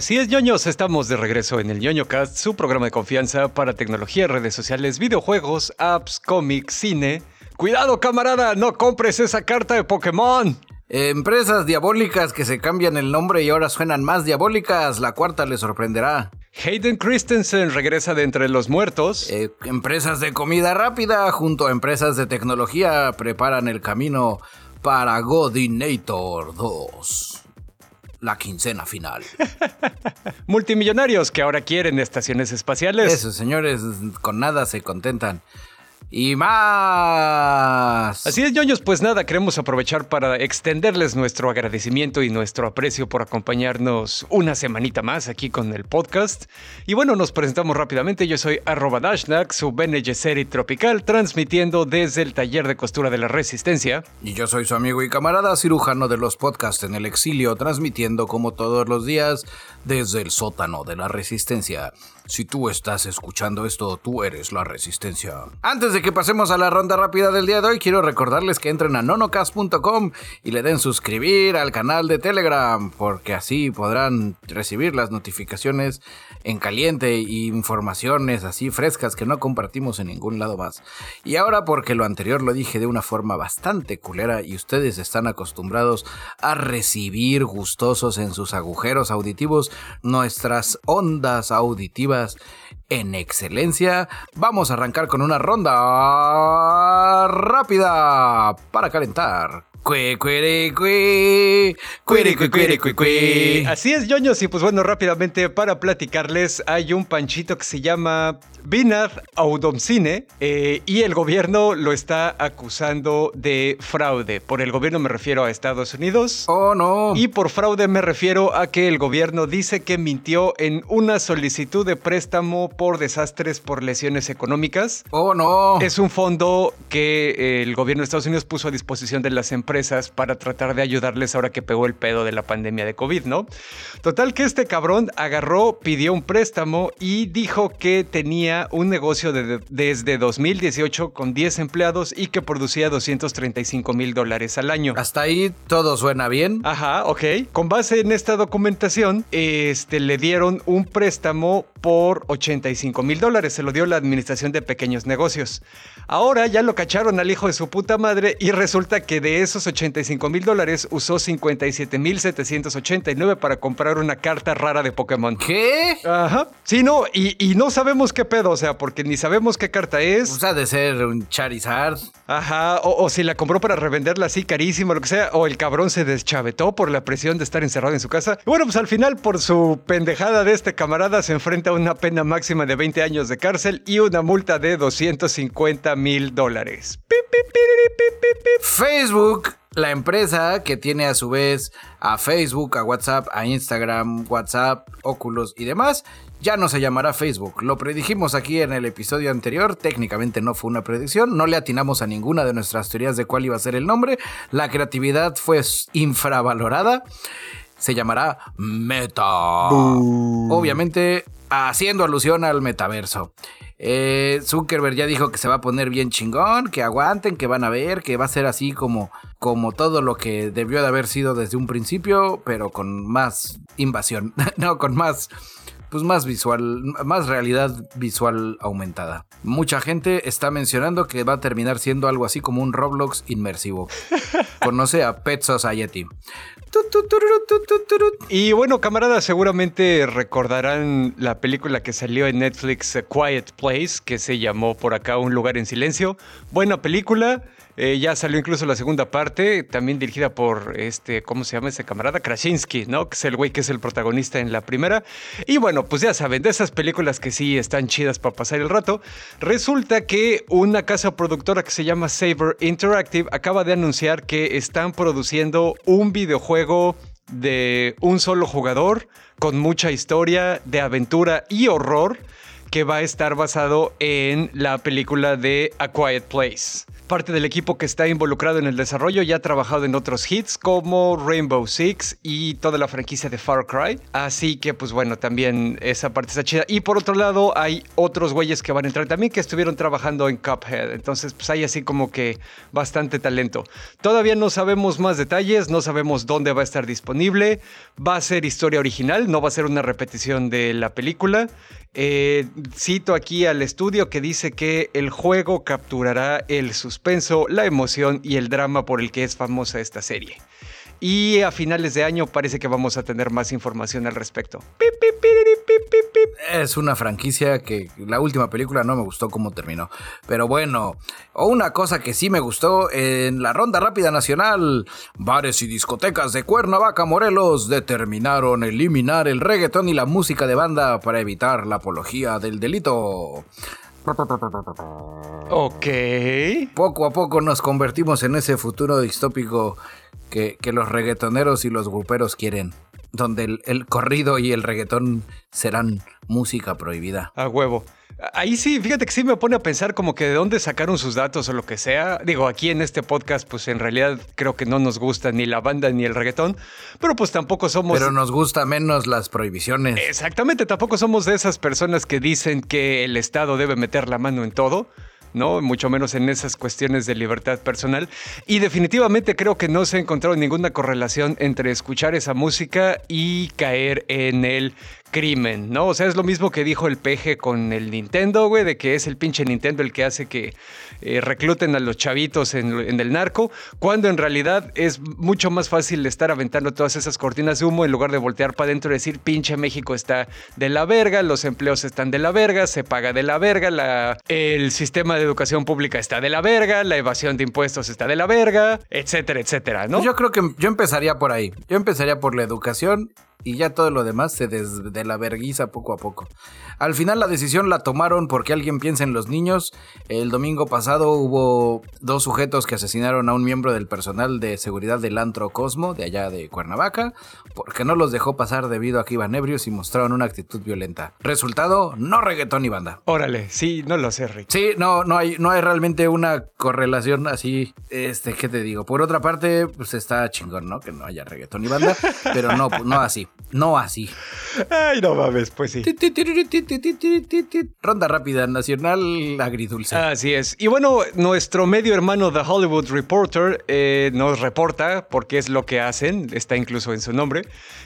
Así es, ñoños, estamos de regreso en el ñoño Cast, su programa de confianza para tecnología, redes sociales, videojuegos, apps, cómics, cine. Cuidado, camarada, no compres esa carta de Pokémon. Empresas diabólicas que se cambian el nombre y ahora suenan más diabólicas. La cuarta le sorprenderá. Hayden Christensen regresa de entre los muertos. Eh, empresas de comida rápida junto a empresas de tecnología preparan el camino para Godinator 2. La quincena final. Multimillonarios que ahora quieren estaciones espaciales. Esos señores con nada se contentan y más. Así es, ñoños, pues nada, queremos aprovechar para extenderles nuestro agradecimiento y nuestro aprecio por acompañarnos una semanita más aquí con el podcast. Y bueno, nos presentamos rápidamente. Yo soy arroba Dashnak, su Bene tropical, transmitiendo desde el taller de costura de la Resistencia. Y yo soy su amigo y camarada cirujano de los podcasts en el exilio, transmitiendo como todos los días desde el sótano de la Resistencia. Si tú estás escuchando esto, tú eres la resistencia. Antes de que pasemos a la ronda rápida del día de hoy, quiero recordarles que entren a nonocast.com y le den suscribir al canal de Telegram, porque así podrán recibir las notificaciones en caliente y informaciones así frescas que no compartimos en ningún lado más. Y ahora porque lo anterior lo dije de una forma bastante culera y ustedes están acostumbrados a recibir gustosos en sus agujeros auditivos nuestras ondas auditivas en excelencia, vamos a arrancar con una ronda rápida para calentar. Así es, ñoños, y pues bueno, rápidamente para platicarles, hay un panchito que se llama Vinad Audomcine eh, y el gobierno lo está acusando de fraude. Por el gobierno me refiero a Estados Unidos. Oh, no. Y por fraude me refiero a que el gobierno dice que mintió en una solicitud de préstamo por desastres por lesiones económicas. Oh, no. Es un fondo que eh, el gobierno de Estados Unidos puso a disposición de las empresas para tratar de ayudarles ahora que pegó el pedo de la pandemia de COVID, ¿no? Total que este cabrón agarró, pidió un préstamo y dijo que tenía un negocio desde 2018 con 10 empleados y que producía 235 mil dólares al año. Hasta ahí todo suena bien. Ajá, ok. Con base en esta documentación, este, le dieron un préstamo por 85 mil dólares. Se lo dio la Administración de Pequeños Negocios. Ahora ya lo cacharon al hijo de su puta madre y resulta que de esos 85 mil dólares usó 57 mil 789 para comprar una carta rara de Pokémon. ¿Qué? Ajá. Sí, no, y, y no sabemos qué pedo o sea, porque ni sabemos qué carta es. O sea, de ser un Charizard. Ajá, o, si la compró para revenderla así carísimo, lo que sea, o el cabrón se deschavetó por la presión de estar encerrado en su casa. bueno, pues al final, por su pendejada de este camarada, se enfrenta a una pena máxima de 20 años de cárcel y una multa de 250 mil dólares. Facebook la empresa que tiene a su vez a Facebook, a WhatsApp, a Instagram, WhatsApp, Oculus y demás, ya no se llamará Facebook. Lo predijimos aquí en el episodio anterior, técnicamente no fue una predicción, no le atinamos a ninguna de nuestras teorías de cuál iba a ser el nombre, la creatividad fue infravalorada, se llamará Meta. Obviamente haciendo alusión al metaverso. Eh, Zuckerberg ya dijo que se va a poner bien chingón, que aguanten, que van a ver, que va a ser así como, como todo lo que debió de haber sido desde un principio, pero con más invasión, no, con más pues más visual, más realidad visual aumentada. Mucha gente está mencionando que va a terminar siendo algo así como un Roblox inmersivo. Conoce a Pet Society. Y bueno, camaradas, seguramente recordarán la película que salió en Netflix, Quiet Place, que se llamó por acá Un lugar en silencio. Buena película. Eh, ya salió incluso la segunda parte, también dirigida por este, ¿cómo se llama ese camarada? Krasinski, ¿no? Que es el güey que es el protagonista en la primera. Y bueno, pues ya saben, de esas películas que sí están chidas para pasar el rato, resulta que una casa productora que se llama Saber Interactive acaba de anunciar que están produciendo un videojuego de un solo jugador con mucha historia de aventura y horror que va a estar basado en la película de A Quiet Place. Parte del equipo que está involucrado en el desarrollo ya ha trabajado en otros hits como Rainbow Six y toda la franquicia de Far Cry. Así que, pues bueno, también esa parte está chida. Y por otro lado, hay otros güeyes que van a entrar también que estuvieron trabajando en Cuphead. Entonces, pues hay así como que bastante talento. Todavía no sabemos más detalles, no sabemos dónde va a estar disponible. Va a ser historia original, no va a ser una repetición de la película. Eh, cito aquí al estudio que dice que el juego capturará el suspenso, la emoción y el drama por el que es famosa esta serie. Y a finales de año parece que vamos a tener más información al respecto. Es una franquicia que la última película no me gustó cómo terminó. Pero bueno, una cosa que sí me gustó en la ronda rápida nacional, bares y discotecas de Cuernavaca, Morelos, determinaron eliminar el reggaetón y la música de banda para evitar la apología del delito. Ok. Poco a poco nos convertimos en ese futuro distópico que, los reggaetoneros y los gruperos quieren. Donde el, el, corrido y el reggaetón serán música prohibida. A huevo. Ahí sí, fíjate que sí me pone a pensar como que de dónde sacaron sus datos o lo que sea. Digo, aquí en este podcast, pues en realidad creo que no nos gusta ni la banda ni el reggaetón, pero pues tampoco somos... Pero nos gusta menos las prohibiciones. Exactamente, tampoco somos de esas personas que dicen que el Estado debe meter la mano en todo. ¿no? Mucho menos en esas cuestiones de libertad personal. Y definitivamente creo que no se ha encontrado ninguna correlación entre escuchar esa música y caer en el crimen, ¿no? O sea, es lo mismo que dijo el peje con el Nintendo, güey, de que es el pinche Nintendo el que hace que eh, recluten a los chavitos en, el narco, cuando en realidad es mucho más fácil estar aventando todas esas cortinas de humo en lugar de voltear para adentro y decir, pinche México está de la verga, los empleos están de la verga, se paga de la verga, el sistema de educación pública está de la verga, la evasión de impuestos está de la verga, etcétera, etcétera, ¿no? Yo creo que yo empezaría por ahí. Yo empezaría por la educación y ya todo lo demás se des de la verguiza poco a poco. Al final la decisión la tomaron porque alguien piensa en los niños. El domingo pasado hubo dos sujetos que asesinaron a un miembro del personal de seguridad del Antro Cosmo de allá de Cuernavaca porque no los dejó pasar debido a que iban ebrios y mostraron una actitud violenta. Resultado, no reggaetón ni banda. Órale, sí, no lo sé, Rick. Sí, no, no hay, no hay realmente una correlación así, este, ¿qué te digo? Por otra parte, pues está chingón, ¿no? Que no haya reggaetón ni banda, pero no, no así, no así. Ay, no mames, pues sí. Ronda rápida nacional agridulce. Así es. Y bueno, nuestro medio hermano The Hollywood Reporter eh, nos reporta, porque es lo que hacen, está incluso en su nombre,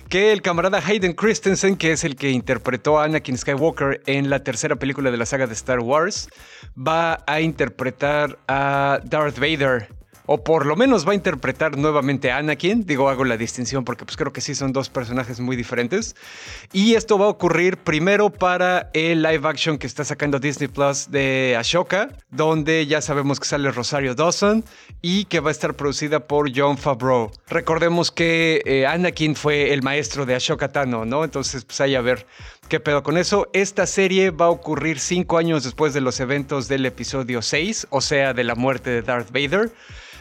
que el camarada Hayden Christensen, que es el que interpretó a Anakin Skywalker en la tercera película de la saga de Star Wars, va a interpretar a Darth Vader o por lo menos va a interpretar nuevamente a Anakin. Digo, hago la distinción porque pues creo que sí son dos personajes muy diferentes. Y esto va a ocurrir primero para el live action que está sacando Disney Plus de Ashoka, donde ya sabemos que sale Rosario Dawson y que va a estar producida por John Favreau. Recordemos que eh, Anakin fue el maestro de Ashoka Tano, ¿no? Entonces, pues ahí a ver qué pedo con eso. Esta serie va a ocurrir cinco años después de los eventos del episodio 6, o sea, de la muerte de Darth Vader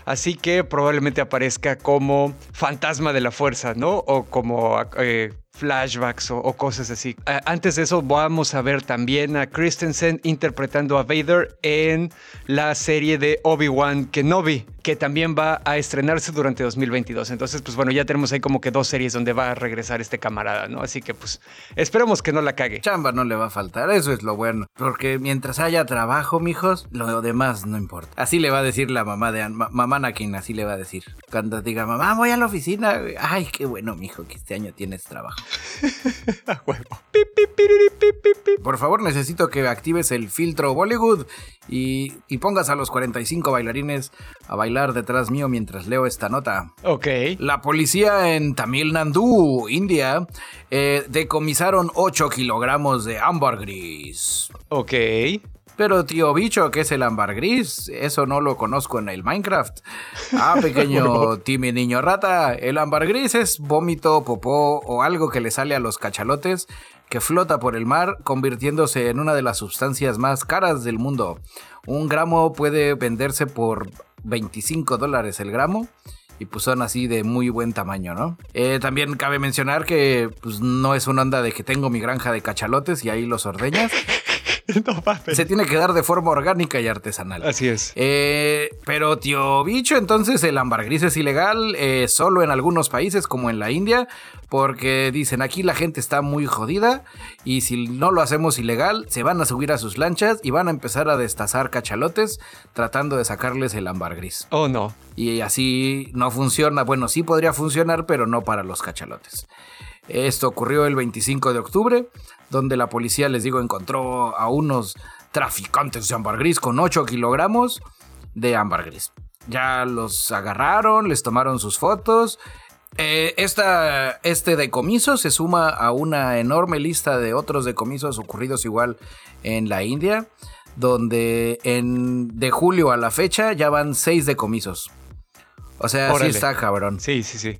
así que probablemente aparezca como fantasma de la fuerza, ¿no? O como eh, flashbacks o, cosas así. antes de eso vamos a ver también a Christensen interpretando a Vader en la serie de Obi-Wan Kenobi, que también va a estrenarse durante 2022. Entonces, pues bueno, ya tenemos ahí como que dos series donde va a regresar este camarada, ¿no? Así que pues esperemos que no la cague. Chamba no le va a faltar, eso es lo bueno. Porque mientras haya trabajo, mijos, lo demás no importa. Así le va a decir la mamá de mamá Nakin, así le va a decir. Cuando diga, mamá, voy a la oficina. Ay, qué bueno, mijo, que este año tienes trabajo. Por favor, necesito que actives el filtro Bollywood y, pongas a los 45 bailarines a bailar detrás mío mientras leo esta nota. Ok. La policía en Tamil Nadu, India, eh, decomisaron 8 kilogramos de ámbar gris. Ok. Pero tío bicho, ¿qué es el ámbar gris? Eso no lo conozco en el Minecraft. Ah, pequeño Timmy niño rata, el ámbar gris es vómito, popó o algo que le sale a los cachalotes que flota por el mar, convirtiéndose en una de las sustancias más caras del mundo. Un gramo puede venderse por 25 dólares el gramo y pues son así de muy buen tamaño, ¿no? Eh, también cabe mencionar que pues no es una onda de que tengo mi granja de cachalotes y ahí los ordeñas, Se tiene que dar de forma orgánica y artesanal. Así es. Eh, pero, tío bicho, entonces el ámbar gris es ilegal eh, solo en algunos países como en la India, porque dicen aquí la gente está muy jodida y si no lo hacemos ilegal, se van a subir a sus lanchas y van a empezar a destazar cachalotes tratando de sacarles el ámbar gris. Oh, no. Y así no funciona. Bueno, sí podría funcionar, pero no para los cachalotes. Esto ocurrió el 25 de octubre, donde la policía, les digo, encontró a unos traficantes de ámbar gris con 8 kilogramos de ámbar gris. Ya los agarraron, les tomaron sus fotos. Eh, este decomiso se suma a una enorme lista de otros decomisos ocurridos igual en la India, donde en, de julio a la fecha ya van 6 decomisos. O sea, sí está cabrón. Sí, sí, sí.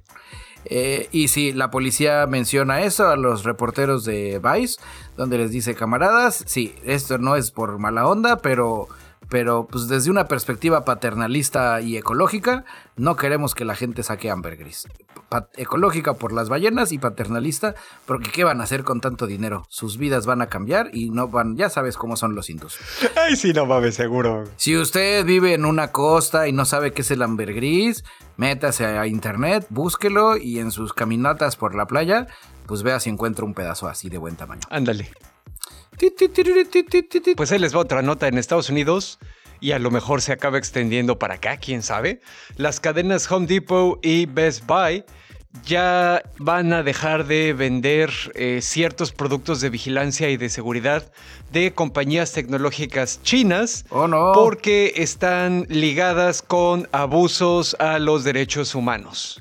Eh, y sí, la policía menciona eso a los reporteros de Vice, donde les dice, camaradas, sí, esto no es por mala onda, pero pero pues desde una perspectiva paternalista y ecológica, no queremos que la gente saque ambergris. ecológica por las ballenas y paternalista, porque ¿qué van a hacer con tanto dinero? Sus vidas van a cambiar y no van, ya sabes cómo son los hindús. Ay, sí, no mames, seguro. Si usted vive en una costa y no sabe qué es el ambergris, métase a internet, búsquelo y en sus caminatas por la playa, pues vea si encuentra un pedazo así de buen tamaño. Ándale. Pues ahí les va otra nota en Estados Unidos y a lo mejor se acaba extendiendo para acá, quién sabe. Las cadenas Home Depot y Best Buy ya van a dejar de vender eh, ciertos productos de vigilancia y de seguridad de compañías tecnológicas chinas oh, no. porque están ligadas con abusos a los derechos humanos.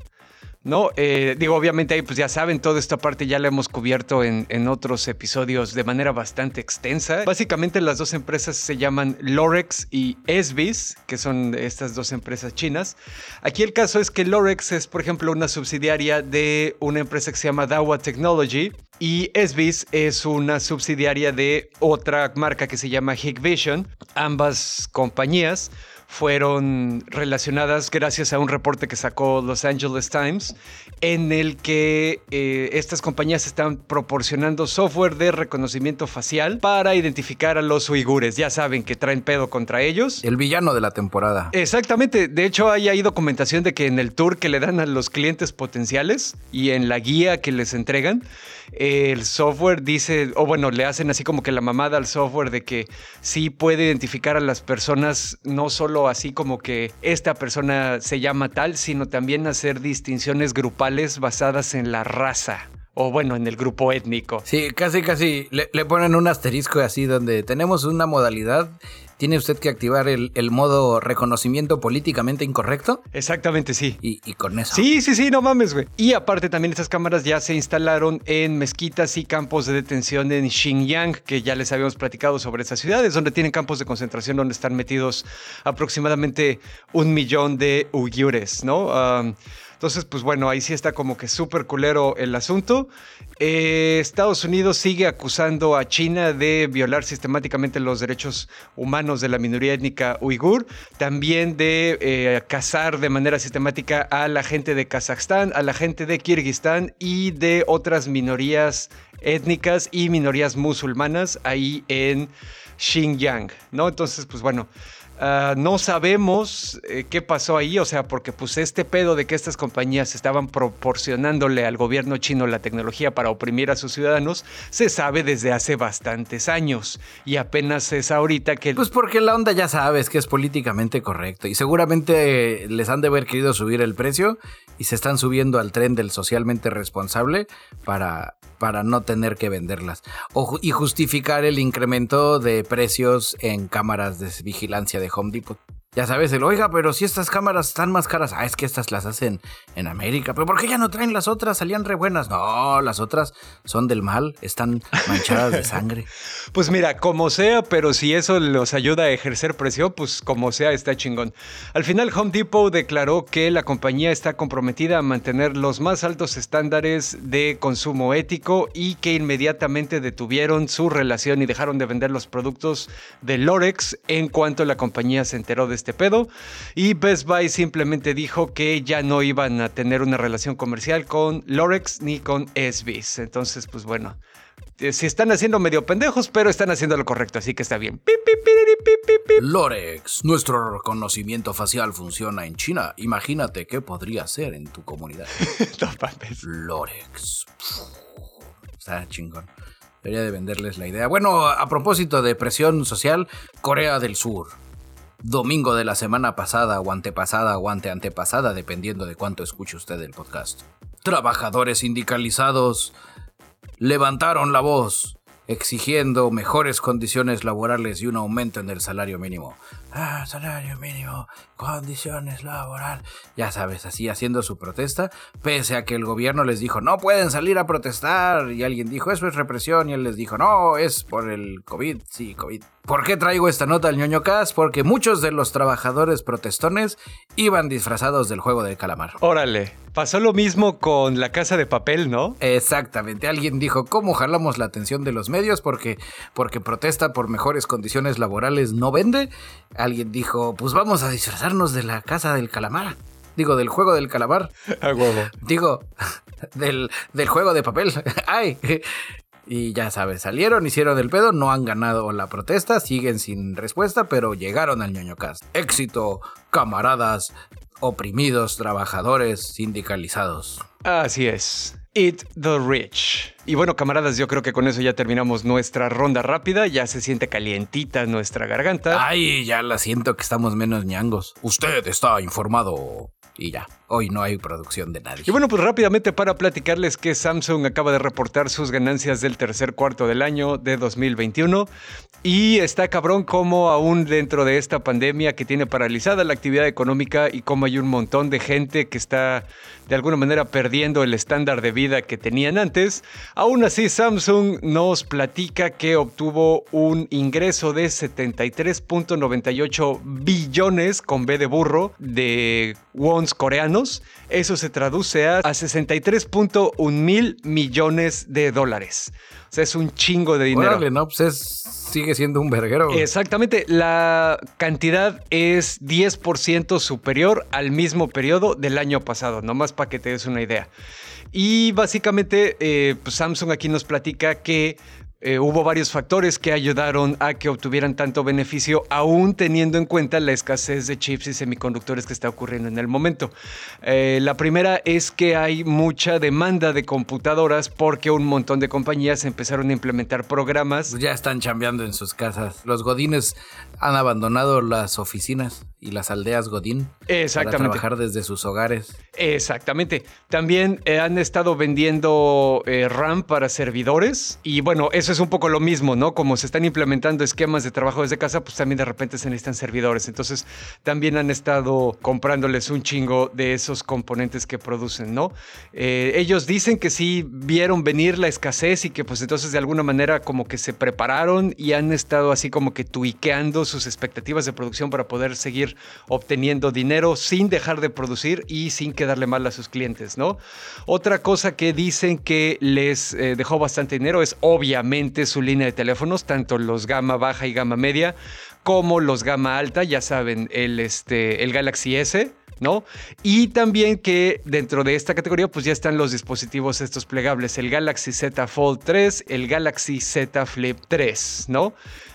¿No? Eh, digo, obviamente ahí pues ya saben, toda esta parte ya la hemos cubierto en, otros episodios de manera bastante extensa. Básicamente las dos empresas se llaman Lorex y Esbis, que son estas dos empresas chinas. Aquí el caso es que Lorex es, por ejemplo, una subsidiaria de una empresa que se llama Dawa Technology y Esbis es una subsidiaria de otra marca que se llama Hikvision. Ambas compañías fueron relacionadas gracias a un reporte que sacó Los Angeles Times, en el que eh, estas compañías están proporcionando software de reconocimiento facial para identificar a los uigures. Ya saben que traen pedo contra ellos. El villano de la temporada. Exactamente. De hecho, hay, hay documentación de que en el tour que le dan a los clientes potenciales y en la guía que les entregan, el software dice, o bueno, le hacen así como que la mamada al software de que sí puede identificar a las personas, no solo así como que esta persona se llama tal, sino también hacer distinciones grupales basadas en la raza o bueno, en el grupo étnico. Sí, casi, casi le, le, ponen un asterisco así donde tenemos una modalidad tiene usted que activar el, modo reconocimiento políticamente incorrecto. Exactamente, sí. Y, con eso. Sí, sí, sí, no mames, güey. Y aparte también estas cámaras ya se instalaron en mezquitas y campos de detención en Xinjiang, que ya les habíamos platicado sobre esas ciudades, donde tienen campos de concentración donde están metidos aproximadamente un millón de uigures, ¿no? Entonces, pues bueno, ahí sí está como que súper culero el asunto. Eh, Estados Unidos sigue acusando a China de violar sistemáticamente los derechos humanos de la minoría étnica uigur, también de eh, cazar de manera sistemática a la gente de Kazajstán, a la gente de Kirguistán y de otras minorías étnicas y minorías musulmanas ahí en Xinjiang, ¿no? Entonces, pues bueno, Ah, no sabemos eh, qué pasó ahí, o sea, porque pues este pedo de que estas compañías estaban proporcionándole al gobierno chino la tecnología para oprimir a sus ciudadanos, se sabe desde hace bastantes años. Y apenas es ahorita que... Pues porque la onda ya sabes que es políticamente correcto y seguramente les han de haber querido subir el precio y se están subiendo al tren del socialmente responsable para, para no tener que venderlas y justificar el incremento de precios en cámaras de vigilancia de Home Depot. Ya sabes, el oiga, pero si estas cámaras están más caras, ah, es que estas las hacen en América, pero ¿por qué ya no traen las otras? Salían re buenas. No, las otras son del mal, están manchadas de sangre. Pues mira, como sea, pero si eso los ayuda a ejercer presión, pues como sea, está chingón. Al final, Home Depot declaró que la compañía está comprometida a mantener los más altos estándares de consumo ético y que inmediatamente detuvieron su relación y dejaron de vender los productos de Lorex en cuanto la compañía se enteró de este pedo. Y Best Buy simplemente dijo que ya no iban a tener una relación comercial con Lorex ni con SBs. Entonces, pues bueno, eh, si están haciendo medio pendejos, pero están haciendo lo correcto, así que está bien. Lorex, nuestro reconocimiento facial funciona en China. Imagínate qué podría ser en tu comunidad. Lorex. Está chingón. Debería de venderles la idea. Bueno, a propósito de presión social, Corea del Sur. Domingo de la semana pasada o antepasada o ante antepasada, dependiendo de cuánto escuche usted el podcast. Trabajadores sindicalizados levantaron la voz exigiendo mejores condiciones laborales y un aumento en el salario mínimo. Ah, salario mínimo, condiciones laborales. Ya sabes, así haciendo su protesta, pese a que el gobierno les dijo, no pueden salir a protestar. Y alguien dijo, eso es represión. Y él les dijo, no, es por el COVID. Sí, COVID. ¿Por qué traigo esta nota al ñoño Cast? Porque muchos de los trabajadores protestones iban disfrazados del juego de calamar. Órale, pasó lo mismo con la casa de papel, ¿no? Exactamente. Alguien dijo, ¿cómo jalamos la atención de los medios? Porque, porque protesta por mejores condiciones laborales no vende. Alguien dijo, pues vamos a disfrazarnos de la casa del calamar. Digo, del juego del calamar. A huevo. Digo, del, del juego de papel. ¡Ay! Y ya sabes, salieron, hicieron el pedo, no han ganado la protesta, siguen sin respuesta, pero llegaron al ñoño cast. Éxito, camaradas, oprimidos, trabajadores, sindicalizados. Así es. Eat the Rich. Y bueno, camaradas, yo creo que con eso ya terminamos nuestra ronda rápida. Ya se siente calientita nuestra garganta. Ay, ya la siento que estamos menos ñangos. Usted está informado. Y ya, hoy no hay producción de nadie. Y bueno, pues rápidamente para platicarles que Samsung acaba de reportar sus ganancias del tercer cuarto del año de 2021. Y está cabrón como aún dentro de esta pandemia que tiene paralizada la actividad económica y como hay un montón de gente que está de alguna manera perdiendo el estándar de vida que tenían antes, aún así Samsung nos platica que obtuvo un ingreso de 73.98 billones con B de burro de wons coreanos. Eso se traduce a, 63.1 mil millones de dólares. O sea, es un chingo de dinero. Órale, no, pues es, sigue siendo un verguero. Exactamente. La cantidad es 10% superior al mismo periodo del año pasado, nomás para que te des una idea. Y básicamente, eh, pues Samsung aquí nos platica que eh, hubo varios factores que ayudaron a que obtuvieran tanto beneficio, aún teniendo en cuenta la escasez de chips y semiconductores que está ocurriendo en el momento. Eh, la primera es que hay mucha demanda de computadoras porque un montón de compañías empezaron a implementar programas. Ya están chambeando en sus casas. Los godines han abandonado las oficinas y las aldeas Godín Exactamente. para trabajar desde sus hogares. Exactamente. También eh, han estado vendiendo RAM para servidores y bueno, eso es un poco lo mismo, ¿no? Como se están implementando esquemas de trabajo desde casa, pues también de repente se necesitan servidores. Entonces, también han estado comprándoles un chingo de esos componentes que producen, ¿no? Eh, ellos dicen que sí vieron venir la escasez y que pues entonces de alguna manera como que se prepararon y han estado así como que tuiqueando sus expectativas de producción para poder seguir obteniendo dinero sin dejar de producir y sin quedarle mal a sus clientes, ¿no? Otra cosa que dicen que les eh, dejó bastante dinero es obviamente su línea de teléfonos, tanto los gama baja y gama media, como los gama alta, ya saben, el, este, el Galaxy S. ¿no? Y también que dentro de esta categoría pues ya están los dispositivos estos plegables, el Galaxy Z Fold 3, el Galaxy Z Flip 3, ¿no?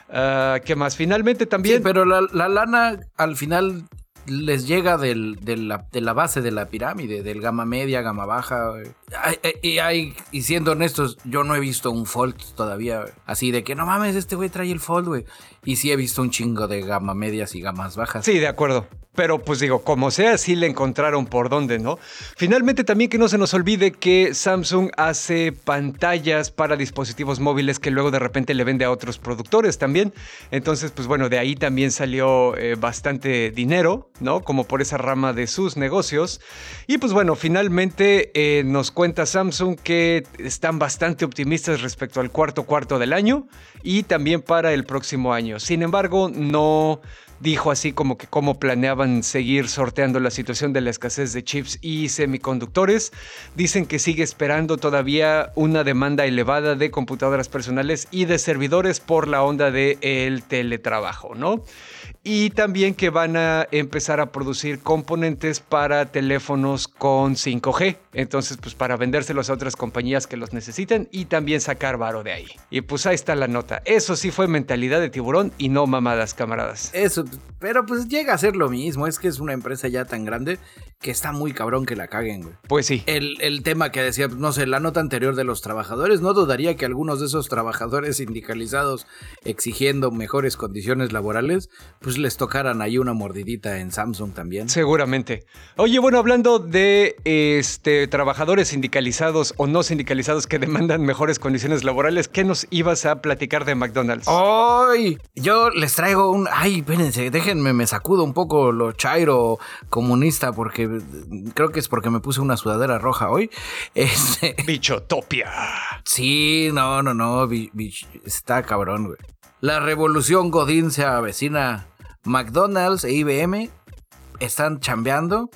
Uh, ¿Qué más? Finalmente también... Sí, pero la, la, lana al final les llega del, de, la, de, la, base de la pirámide, del gama media, gama baja. Y, y siendo honestos, yo no he visto un Fold todavía. Así de que no mames, este güey trae el Fold, güey. Y sí he visto un chingo de gama medias y gamas bajas. Sí, de acuerdo. Pero pues digo, como sea, sí le encontraron por dónde, ¿no? Finalmente también que no se nos olvide que Samsung hace pantallas para dispositivos móviles que luego de repente le vende a otros productores también. Entonces, pues bueno, de ahí también salió eh, bastante dinero, ¿no? Como por esa rama de sus negocios. Y pues bueno, finalmente eh, nos cuenta Samsung que están bastante optimistas respecto al cuarto cuarto del año y también para el próximo año. Sin embargo, no dijo así como que cómo planeaban seguir sorteando la situación de la escasez de chips y semiconductores. Dicen que sigue esperando todavía una demanda elevada de computadoras personales y de servidores por la onda del el teletrabajo, ¿no? y también que van a empezar a producir componentes para teléfonos con 5G. Entonces, pues para vendérselos a otras compañías que los necesiten y también sacar varo de ahí. Y pues ahí está la nota. Eso sí fue mentalidad de tiburón y no mamadas, camaradas. Eso, pero pues llega a ser lo mismo. Es que es una empresa ya tan grande que está muy cabrón que la caguen, güey. Pues sí. El, el tema que decía, no sé, la nota anterior de los trabajadores, no dudaría que algunos de esos trabajadores sindicalizados exigiendo mejores condiciones laborales, pues les tocaran ahí una mordidita en Samsung también. Seguramente. Oye, bueno, hablando de este trabajadores sindicalizados o no sindicalizados que demandan mejores condiciones laborales, ¿qué nos ibas a platicar de McDonald's? ¡Ay! Yo les traigo un. Ay, espérense, déjenme, me sacudo un poco lo chairo comunista porque creo que es porque me puse una sudadera roja hoy. Este... Bichotopia. Sí, no, no, no, está cabrón, güey. La revolución Godín se avecina. McDonald's e IBM están chambeando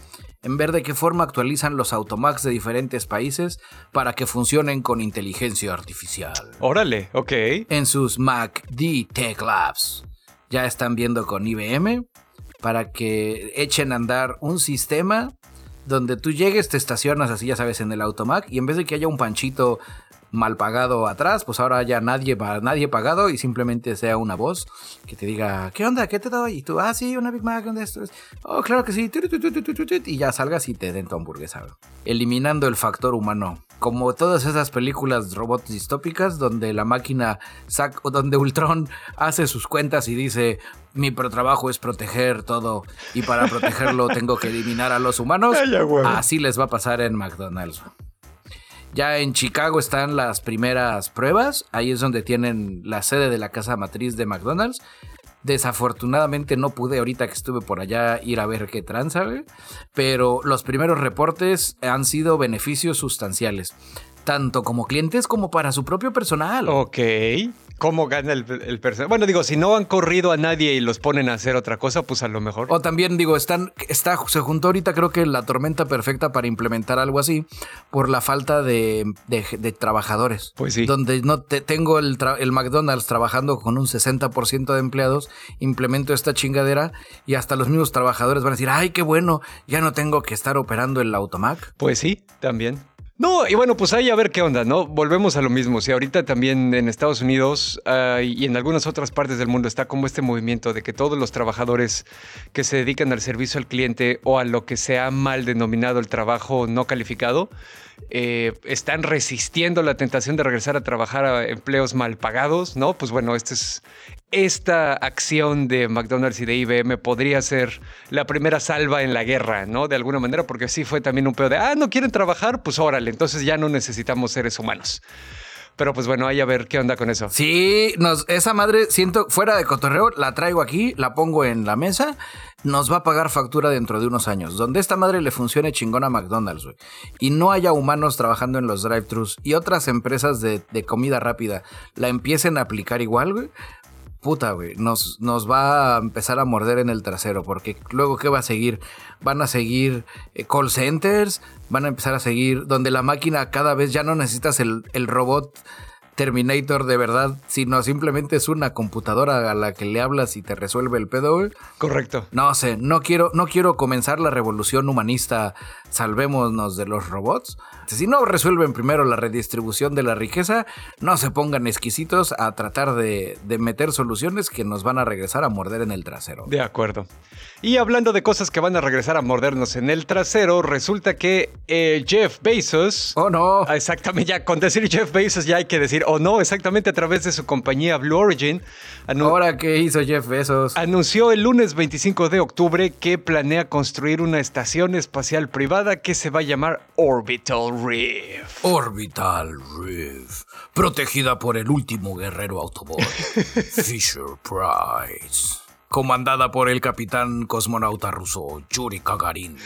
en ver de qué forma actualizan los Automacs de diferentes países para que funcionen con inteligencia artificial. Órale, ok. En sus Mac D Tech Labs. Ya están viendo con IBM para que echen a andar un sistema donde tú llegues, te estacionas así, ya sabes, en el Automac y en vez de que haya un panchito mal pagado atrás, pues ahora ya nadie, nadie pagado y simplemente sea una voz que te diga, ¿qué onda? ¿Qué te doy? Y tú, ah, sí, una Big Mac, ¿dónde esto? Oh, claro que sí. Y ya salgas y te den tu hamburguesa. Eliminando el factor humano. Como todas esas películas robots distópicas donde la máquina, saca, donde Ultron hace sus cuentas y dice, mi trabajo es proteger todo y para protegerlo tengo que eliminar a los humanos. Así les va a pasar en McDonald's. Ya en Chicago están las primeras pruebas. Ahí es donde tienen la sede de la casa matriz de McDonald's. Desafortunadamente no pude ahorita que estuve por allá ir a ver qué tranza, pero los primeros reportes han sido beneficios sustanciales, tanto como clientes como para su propio personal. Ok cómo gana el, personaje. Bueno, digo, si no han corrido a nadie y los ponen a hacer otra cosa, pues a lo mejor. O también, digo, están, está, se juntó ahorita creo que la tormenta perfecta para implementar algo así por la falta de, trabajadores. Pues sí. Donde no te, tengo el, el McDonald's trabajando con un 60% de empleados, implemento esta chingadera y hasta los mismos trabajadores van a decir, ay, qué bueno, ya no tengo que estar operando el automac. Pues sí, también. No, y bueno, pues ahí a ver qué onda, ¿no? Volvemos a lo mismo. Si ahorita también en Estados Unidos y en algunas otras partes del mundo está como este movimiento de que todos los trabajadores que se dedican al servicio al cliente o a lo que se ha mal denominado el trabajo no calificado, eh, están resistiendo la tentación de regresar a trabajar a empleos mal pagados, ¿no? Pues bueno, este es, esta acción de McDonald's y de IBM podría ser la primera salva en la guerra, ¿no? De alguna manera, porque sí fue también un pedo de, ah, no quieren trabajar, pues órale, entonces ya no necesitamos seres humanos. Pero pues bueno, ahí a ver qué onda con eso. Sí, nos, esa madre, siento, fuera de cotorreo, la traigo aquí, la pongo en la mesa, nos va a pagar factura dentro de unos años. Donde esta madre le funcione chingón a McDonald's, güey. Y no haya humanos trabajando en los drive-thrus y otras empresas de, de comida rápida la empiecen a aplicar igual, güey puta, güey, nos, nos va a empezar a morder en el trasero, porque luego, ¿qué va a seguir? Van a seguir eh, call centers, van a empezar a seguir donde la máquina cada vez ya no necesitas el, el robot Terminator de verdad, sino simplemente es una computadora a la que le hablas y te resuelve el pedo, güey. Correcto. No sé, no quiero, no quiero comenzar la revolución humanista, salvémonos de los robots. Si no resuelven primero la redistribución de la riqueza, no se pongan exquisitos a tratar de, de meter soluciones que nos van a regresar a morder en el trasero. De acuerdo. Y hablando de cosas que van a regresar a mordernos en el trasero, resulta que eh, Jeff Bezos. Oh, no. Ah, exactamente, ya con decir Jeff Bezos ya hay que decir, o oh, no, exactamente a través de su compañía Blue Origin. Ahora, ¿qué hizo Jeff Bezos? Anunció el lunes 25 de octubre que planea construir una estación espacial privada que se va a llamar Orbital Reef. Orbital Reef, protegida por el último guerrero Autobot, Fisher Price. Comandada por el capitán cosmonauta ruso Yuri Gagarin.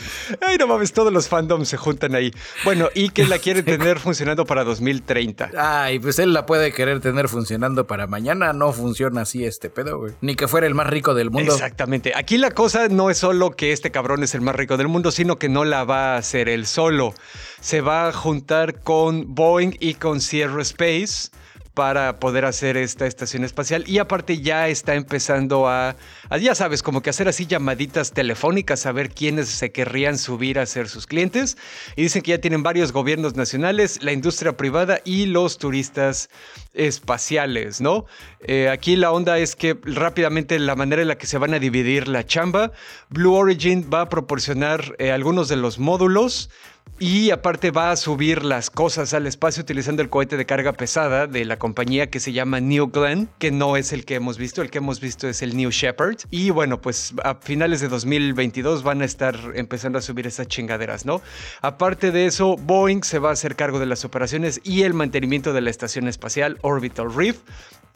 Ay, no mames, todos los fandoms se juntan ahí. Bueno, y que la quiere tener funcionando para 2030. Ay, pues él la puede querer tener funcionando para mañana. No funciona así este pedo, güey. Ni que fuera el más rico del mundo. Exactamente. Aquí la cosa no es solo que este cabrón es el más rico del mundo, sino que no la va a hacer él solo. Se va a juntar con Boeing y con Sierra Space para poder hacer esta estación espacial y aparte ya está empezando a, ya sabes, como que hacer así llamaditas telefónicas a ver quiénes se querrían subir a ser sus clientes y dicen que ya tienen varios gobiernos nacionales, la industria privada y los turistas espaciales, ¿no? Eh, aquí la onda es que rápidamente la manera en la que se van a dividir la chamba, Blue Origin va a proporcionar eh, algunos de los módulos y aparte va a subir las cosas al espacio utilizando el cohete de carga pesada de la compañía que se llama New Glenn, que no es el que hemos visto, el que hemos visto es el New Shepard. Y bueno, pues a finales de 2022 van a estar empezando a subir esas chingaderas, ¿no? Aparte de eso, Boeing se va a hacer cargo de las operaciones y el mantenimiento de la estación espacial Orbital Reef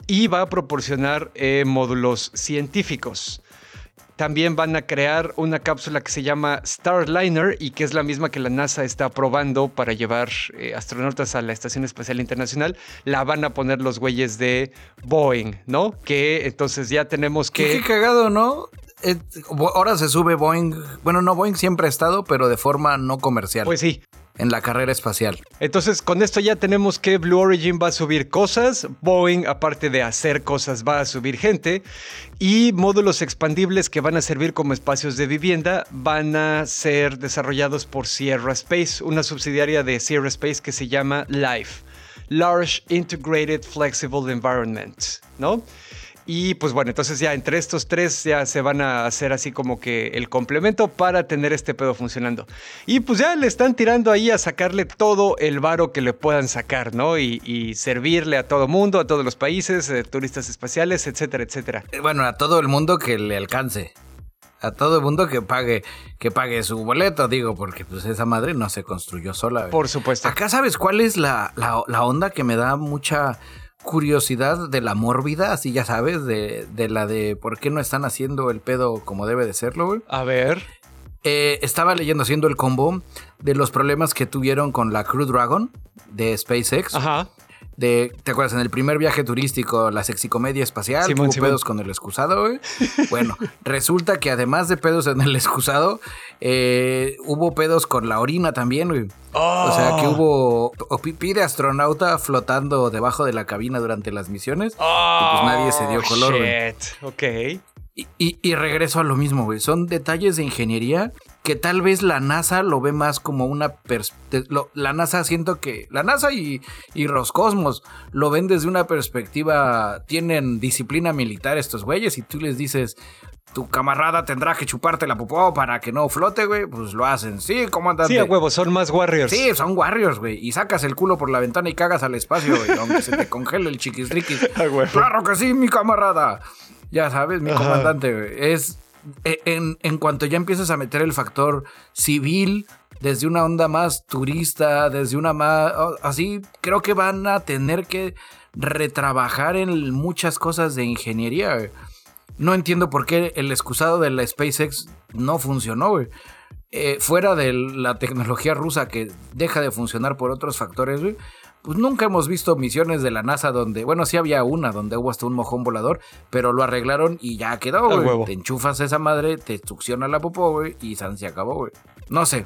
y va a proporcionar eh, módulos científicos. También van a crear una cápsula que se llama Starliner y que es la misma que la NASA está probando para llevar eh, astronautas a la Estación Espacial Internacional. La van a poner los güeyes de Boeing, ¿no? Que entonces ya tenemos que... Qué, cagado, ¿no? Eh, ahora se sube Boeing. Bueno, no, Boeing siempre ha estado, pero de forma no comercial. Pues sí en la carrera espacial. Entonces, con esto ya tenemos que Blue Origin va a subir cosas, Boeing, aparte de hacer cosas, va a subir gente, y módulos expandibles que van a servir como espacios de vivienda van a ser desarrollados por Sierra Space, una subsidiaria de Sierra Space que se llama LIFE, Large Integrated Flexible Environment, ¿no? Y pues bueno, entonces ya entre estos tres ya se van a hacer así como que el complemento para tener este pedo funcionando. Y pues ya le están tirando ahí a sacarle todo el varo que le puedan sacar, ¿no? Y, servirle a todo mundo, a todos los países, eh, turistas espaciales, etcétera, etcétera. Eh, bueno, a todo el mundo que le alcance. A todo el mundo que pague, que pague su boleto, digo, porque pues esa madre no se construyó sola. Por supuesto. Acá sabes cuál es la, la onda que me da mucha curiosidad de la mórbida, así ya sabes, de, de, la de por qué no están haciendo el pedo como debe de serlo, güey. A ver. Eh, estaba leyendo, haciendo el combo de los problemas que tuvieron con la Crew Dragon de SpaceX. Ajá. ¿Te acuerdas? En el primer viaje turístico, la sexicomedia espacial, hubo pedos con el excusado, güey. Bueno, resulta que además de pedos en el excusado, eh, hubo pedos con la orina también, güey. O sea, que oh. hubo pipí de astronauta flotando debajo de la cabina durante las misiones. y pues nadie se dio color, güey. Ok. Y, regreso a lo mismo, güey. Son detalles de ingeniería que tal vez la NASA lo ve más como una... La NASA siento que... La NASA y, y Roscosmos lo ven desde una perspectiva... Tienen disciplina militar estos güeyes y tú les dices... Tu camarada tendrá que chuparte la popó para que no flote, güey. Pues lo hacen. Sí, comandante. Sí, a huevo, son más warriors. Sí, son warriors, güey. Y sacas el culo por la ventana y cagas al espacio, güey. aunque se te congele el chiquisriquis. Claro que sí, mi camarada. Ya sabes, mi comandante, es e, en, en, cuanto ya empiezas a meter el factor civil, desde una onda más turista, desde una más... Así, creo que van a tener que retrabajar en muchas cosas de ingeniería. No entiendo por qué el excusado de la SpaceX no funcionó. Eh, fuera de la tecnología rusa que deja de funcionar por otros factores, güey pues nunca hemos visto misiones de la NASA donde, bueno, sí había una donde hubo hasta un mojón volador, pero lo arreglaron y ya quedó, güey. Te enchufas esa madre, te succiona la popó, güey, y San se acabó, güey. No sé,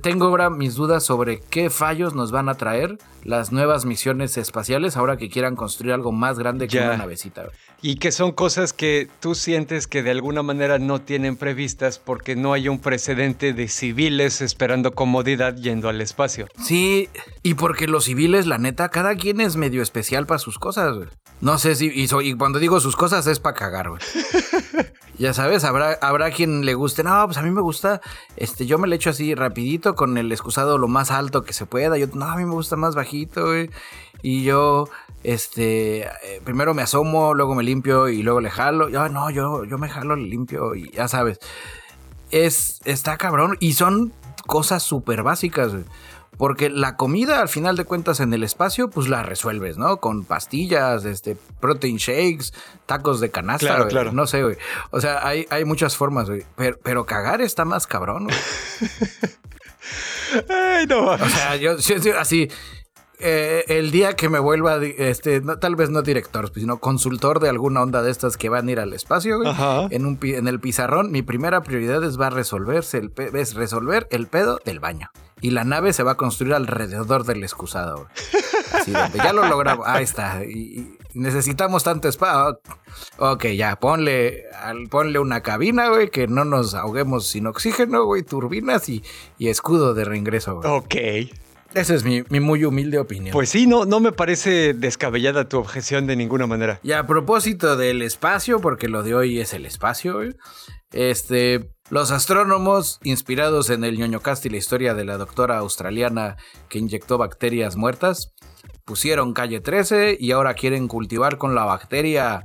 tengo ahora mis dudas sobre qué fallos nos van a traer las nuevas misiones espaciales ahora que quieran construir algo más grande que una navecita. Y que son cosas que tú sientes que de alguna manera no tienen previstas porque no hay un precedente de civiles esperando comodidad yendo al espacio. Sí, y porque los civiles, la neta, cada quien es medio especial para sus cosas. No sé si, y, cuando digo sus cosas es para cagar, güey. ya sabes, habrá, habrá quien le guste, no, pues a mí me gusta, este, yo me le echo así rapidito con el excusado lo más alto que se pueda. Yo, no, a mí me gusta más bajito, güey. Y yo, este, eh, primero me asomo, luego me limpio y luego le jalo. Yo, no, yo, yo me jalo, le limpio y ya sabes. Es, está cabrón. Y son cosas súper básicas, Porque la comida, al final de cuentas, en el espacio, pues la resuelves, ¿no? Con pastillas, este, protein shakes, tacos de canasta, Claro, güey. claro. No sé, güey. O sea, hay, hay muchas formas, güey. Pero, pero cagar está más cabrón, güey. Ay, no. O sea, yo, yo- yo así. eh, el día que me vuelva, este, no, tal vez no director, sino consultor de alguna onda de estas que van a ir al espacio, güey, en, un, en el pizarrón, mi primera prioridad es va a resolverse el es resolver el pedo del baño. Y la nave se va a construir alrededor del excusado, güey. Así, ya lo logramos. Ahí está. Y, y necesitamos tanto espacio. Ok, ya, ponle, ponle una cabina, güey, que no nos ahoguemos sin oxígeno, güey, turbinas y, y escudo de reingreso, güey. Ok. Esa es mi, mi muy humilde opinión. Pues sí, no, no me parece descabellada tu objeción de ninguna manera. y a propósito del espacio, porque lo de hoy es el espacio, güey, este, los astrónomos, inspirados en el ñoñocast y la historia de la doctora australiana que inyectó bacterias muertas, pusieron calle 13 y ahora quieren cultivar con la bacteria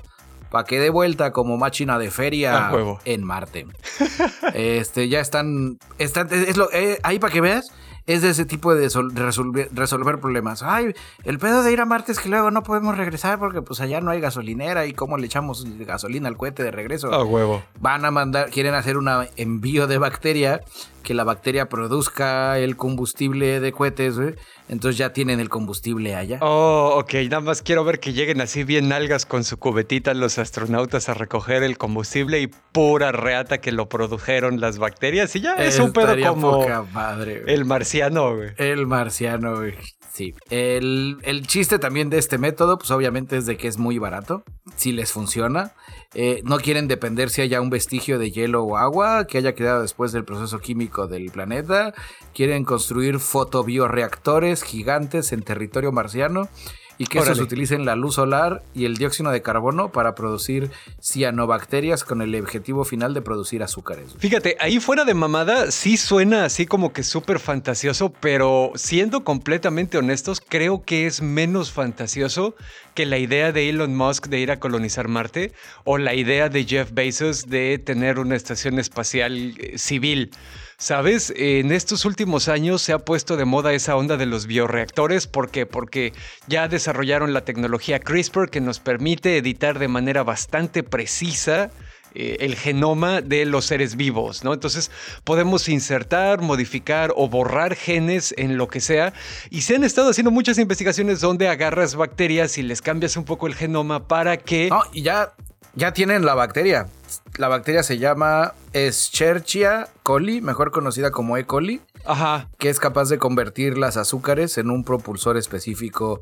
para que dé vuelta como máquina de feria en Marte. este, ya están, están es lo, eh, ahí para que veas, es de ese tipo de sol- resolver, resolver problemas. Ay, el pedo de ir a Marte es que luego no podemos regresar porque pues allá no hay gasolinera y cómo le echamos gasolina al cohete de regreso. A huevo. Van a mandar, quieren hacer un envío de bacteria, que la bacteria produzca el combustible de cohetes, güey. Entonces ya tienen el combustible allá. Oh, ok. Nada más quiero ver que lleguen así bien nalgas con su cubetita los astronautas a recoger el combustible y pura reata que lo produjeron las bacterias. Y ya es un pedo como poca madre, el marciano, güey. El marciano, güey. Sí. El, el chiste también de este método, pues obviamente es de que es muy barato. Si les funciona. Eh, no quieren depender si haya un vestigio de hielo o agua que haya quedado después del proceso químico del planeta. Quieren construir fotobioreactores gigantes en territorio marciano. Y que Órale. estos utilicen la luz solar y el dióxido de carbono para producir cianobacterias con el objetivo final de producir azúcares. güey. Fíjate, ahí fuera de mamada sí suena así como que súper fantasioso, pero siendo completamente honestos, creo que es menos fantasioso que la idea de Elon Musk de ir a colonizar Marte o la idea de Jeff Bezos de tener una estación espacial eh, civil. ¿Sabes? En estos últimos años se ha puesto de moda esa onda de los bioreactores. ¿Por qué? Porque ya desarrollaron la tecnología CRISPR que nos permite editar de manera bastante precisa eh, el genoma de los seres vivos, ¿no? Entonces podemos insertar, modificar o borrar genes en lo que sea. Y se han estado haciendo muchas investigaciones donde agarras bacterias y les cambias un poco el genoma para que... No, y ya, ya tienen la bacteria. La bacteria se llama Escherichia coli, mejor conocida como E. coli, Ajá. que es capaz de convertir las azúcares en un propulsor específico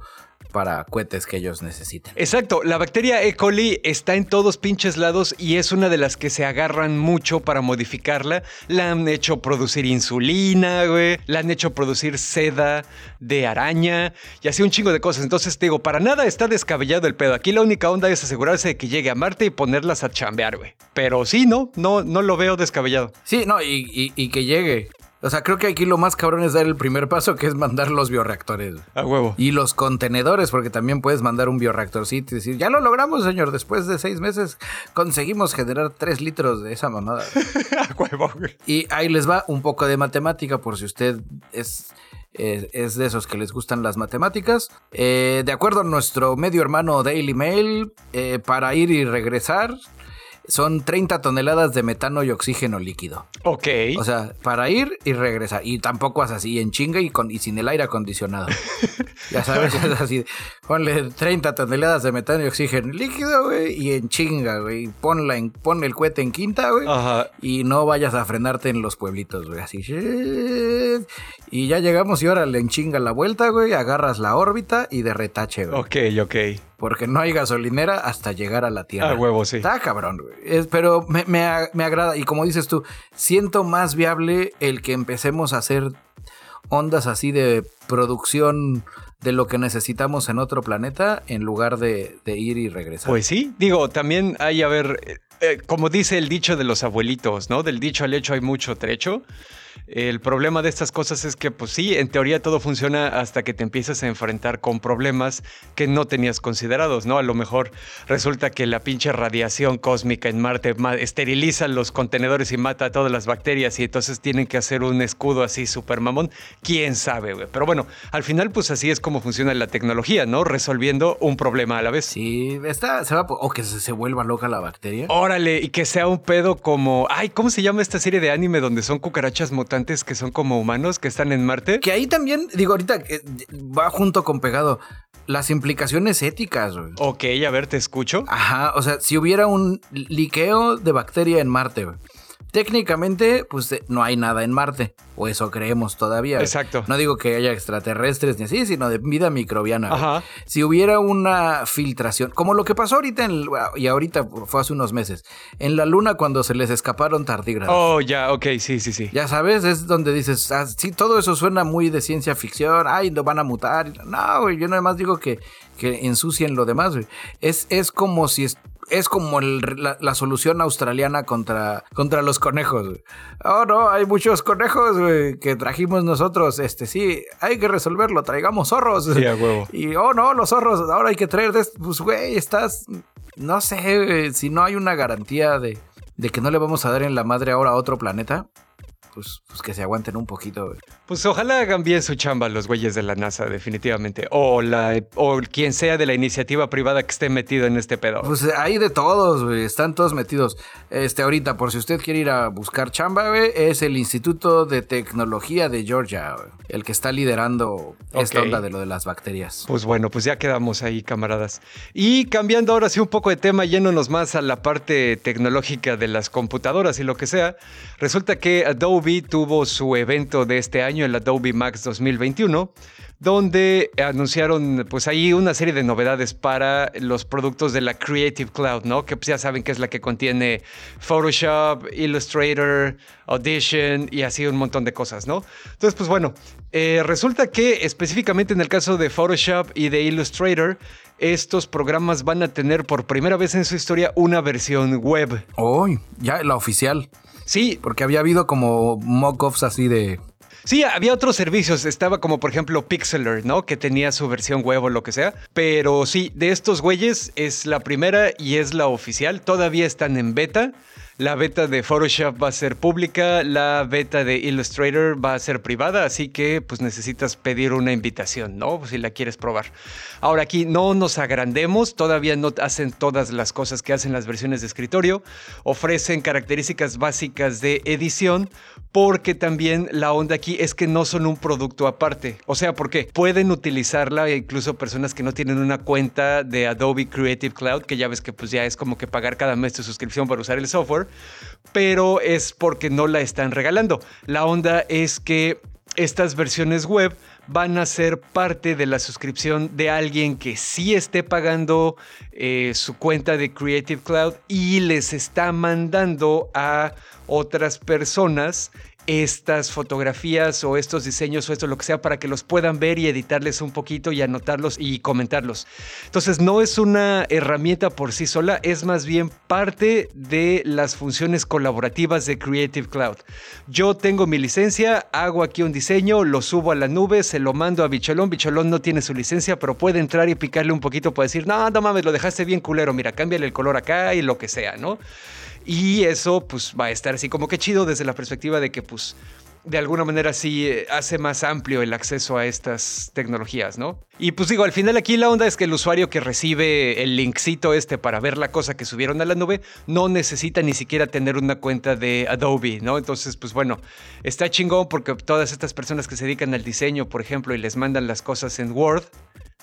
para cohetes que ellos necesiten. Exacto, la bacteria E. coli está en todos pinches lados y es una de las que se agarran mucho para modificarla. La han hecho producir insulina, güey, la han hecho producir seda de araña y así un chingo de cosas. Entonces te digo, para nada está descabellado el pedo. Aquí la única onda es asegurarse de que llegue a Marte y ponerlas a chambear, güey. Pero sí, no, no, no lo veo descabellado. Sí, no, y, y- y que llegue. O sea, creo que aquí lo más cabrón es dar el primer paso, que es mandar los bioreactores. A huevo. Y los contenedores, porque también puedes mandar un bioreactorcito y decir, ya lo logramos, señor. Después de seis meses conseguimos generar tres litros de esa mamada. A huevo, güey. Y ahí les va un poco de matemática por si usted es, es, es de esos que les gustan las matemáticas. Eh, de acuerdo a nuestro medio hermano Daily Mail, eh, para ir y regresar son 30 toneladas de metano y oxígeno líquido. Ok. O sea, para ir y regresar. Y tampoco es así en chinga y, con, y sin el aire acondicionado. ya sabes, es así. Ponle 30 toneladas de metano y oxígeno líquido, güey, y en chinga, güey. Ponla en, pon el cohete en quinta, güey. Ajá. Y no vayas a frenarte en los pueblitos, güey. Así. Y ya llegamos y ahora le enchinga la vuelta, güey. Agarras la órbita y de retache, güey. Ok, ok. Porque no hay gasolinera hasta llegar a la Tierra. A huevo, sí. Está cabrón, güey. Es- pero me, me me agrada. Y como dices tú, siento más viable el que empecemos a hacer ondas así de producción de lo que necesitamos en otro planeta en lugar de, de ir y regresar. Pues sí, digo, también hay, a ver, eh, como dice el dicho de los abuelitos, ¿no? Del dicho al hecho hay mucho trecho. El problema de estas cosas es que, pues sí, en teoría todo funciona hasta que te empiezas a enfrentar con problemas que no tenías considerados, ¿no? A lo mejor resulta que la pinche radiación cósmica en Marte esteriliza los contenedores y mata a todas las bacterias y entonces tienen que hacer un escudo así súper mamón. ¿Quién sabe, güey? Pero bueno, al final, pues así es como funciona la tecnología, ¿no? Resolviendo un problema a la vez. Sí, está, se va, o que se, se vuelva loca la bacteria. Órale, y que sea un pedo como, ay, ¿cómo se llama esta serie de anime donde son cucarachas mutantes que son como humanos que están en Marte? Que ahí también, digo, ahorita eh, va junto con pegado las implicaciones éticas. Güey. Ok, a ver, te escucho. Ajá, o sea, si hubiera un liqueo de bacteria en Marte, técnicamente, pues eh, no hay nada en Marte, o eso creemos todavía. Exacto. No digo que haya extraterrestres ni así, sino de vida microbiana. Ajá. Si hubiera una filtración, como lo que pasó ahorita, en, y ahorita fue hace unos meses, en la Luna cuando se les escaparon tardígrados. Oh, ya, ok, sí, sí, sí. Ya sabes, es donde dices, ah, sí, todo eso suena muy de ciencia ficción, ay, lo van a mutar. No, güey, yo nada más digo que, que ensucien lo demás, güey. Es, es como si es como la, solución australiana contra, contra los conejos. Oh, no, hay muchos conejos que trajimos nosotros. Este, sí, hay que resolverlo, traigamos zorros. Sí, a huevo. Y, oh, no, los zorros, ahora hay que traer, de, pues, güey, estás, no sé, si no hay una garantía de, de que no le vamos a dar en la madre ahora a otro planeta, pues, pues, que se aguanten un poquito. Pues ojalá hagan bien su chamba los güeyes de la NASA, definitivamente. O, la, o quien sea de la iniciativa privada que esté metido en este pedo. Pues hay de todos, güey. Están todos metidos. Este, ahorita, por si usted quiere ir a buscar chamba, güey, es el Instituto de Tecnología de Georgia, el que está liderando esta onda de lo de las bacterias. Pues bueno, pues ya quedamos ahí, camaradas. Y cambiando ahora sí un poco de tema, yéndonos más a la parte tecnológica de las computadoras y lo que sea, resulta que Adobe tuvo su evento de este año, el Adobe Max 2021, donde anunciaron pues ahí una serie de novedades para los productos de la Creative Cloud, ¿no? Que pues, ya saben que es la que contiene Photoshop, Illustrator, Audition y así un montón de cosas, ¿no? Entonces, pues bueno, eh, resulta que específicamente en el caso de Photoshop y de Illustrator, estos programas van a tener por primera vez en su historia una versión web. Oh, ya la oficial. Sí. Porque había habido como mock-offs así de... Sí, había otros servicios, estaba como por ejemplo Pixeler, ¿no? Que tenía su versión web o lo que sea. Pero sí, de estos güeyes es la primera y es la oficial. Todavía están en beta. La beta de Photoshop va a ser pública, la beta de Illustrator va a ser privada, así que pues necesitas pedir una invitación, ¿no? Si la quieres probar. Ahora aquí no nos agrandemos, todavía no hacen todas las cosas que hacen las versiones de escritorio, ofrecen características básicas de edición, porque también la onda aquí es que no son un producto aparte. O sea, porque pueden utilizarla incluso personas que no tienen una cuenta de Adobe Creative Cloud, que ya ves que pues ya es como que pagar cada mes tu suscripción para usar el software pero es porque no la están regalando. La onda es que estas versiones web van a ser parte de la suscripción de alguien que sí esté pagando eh, su cuenta de Creative Cloud y les está mandando a otras personas estas fotografías o estos diseños o esto lo que sea para que los puedan ver y editarles un poquito y anotarlos y comentarlos. Entonces no es una herramienta por sí sola, es más bien parte de las funciones colaborativas de Creative Cloud. Yo tengo mi licencia, hago aquí un diseño, lo subo a la nube, se lo mando a Bicholón, Bicholón no tiene su licencia, pero puede entrar y picarle un poquito para decir, no, no mames, lo dejaste bien culero, mira, cámbiale el color acá y lo que sea, ¿no? Y eso pues va a estar así como que chido desde la perspectiva de que pues de alguna manera sí eh, hace más amplio el acceso a estas tecnologías, ¿no? Y pues digo, al final aquí la onda es que el usuario que recibe el linkcito este para ver la cosa que subieron a la nube no necesita ni siquiera tener una cuenta de Adobe, ¿no? Entonces, pues bueno, está chingón porque todas estas personas que se dedican al diseño, por ejemplo, y les mandan las cosas en Word,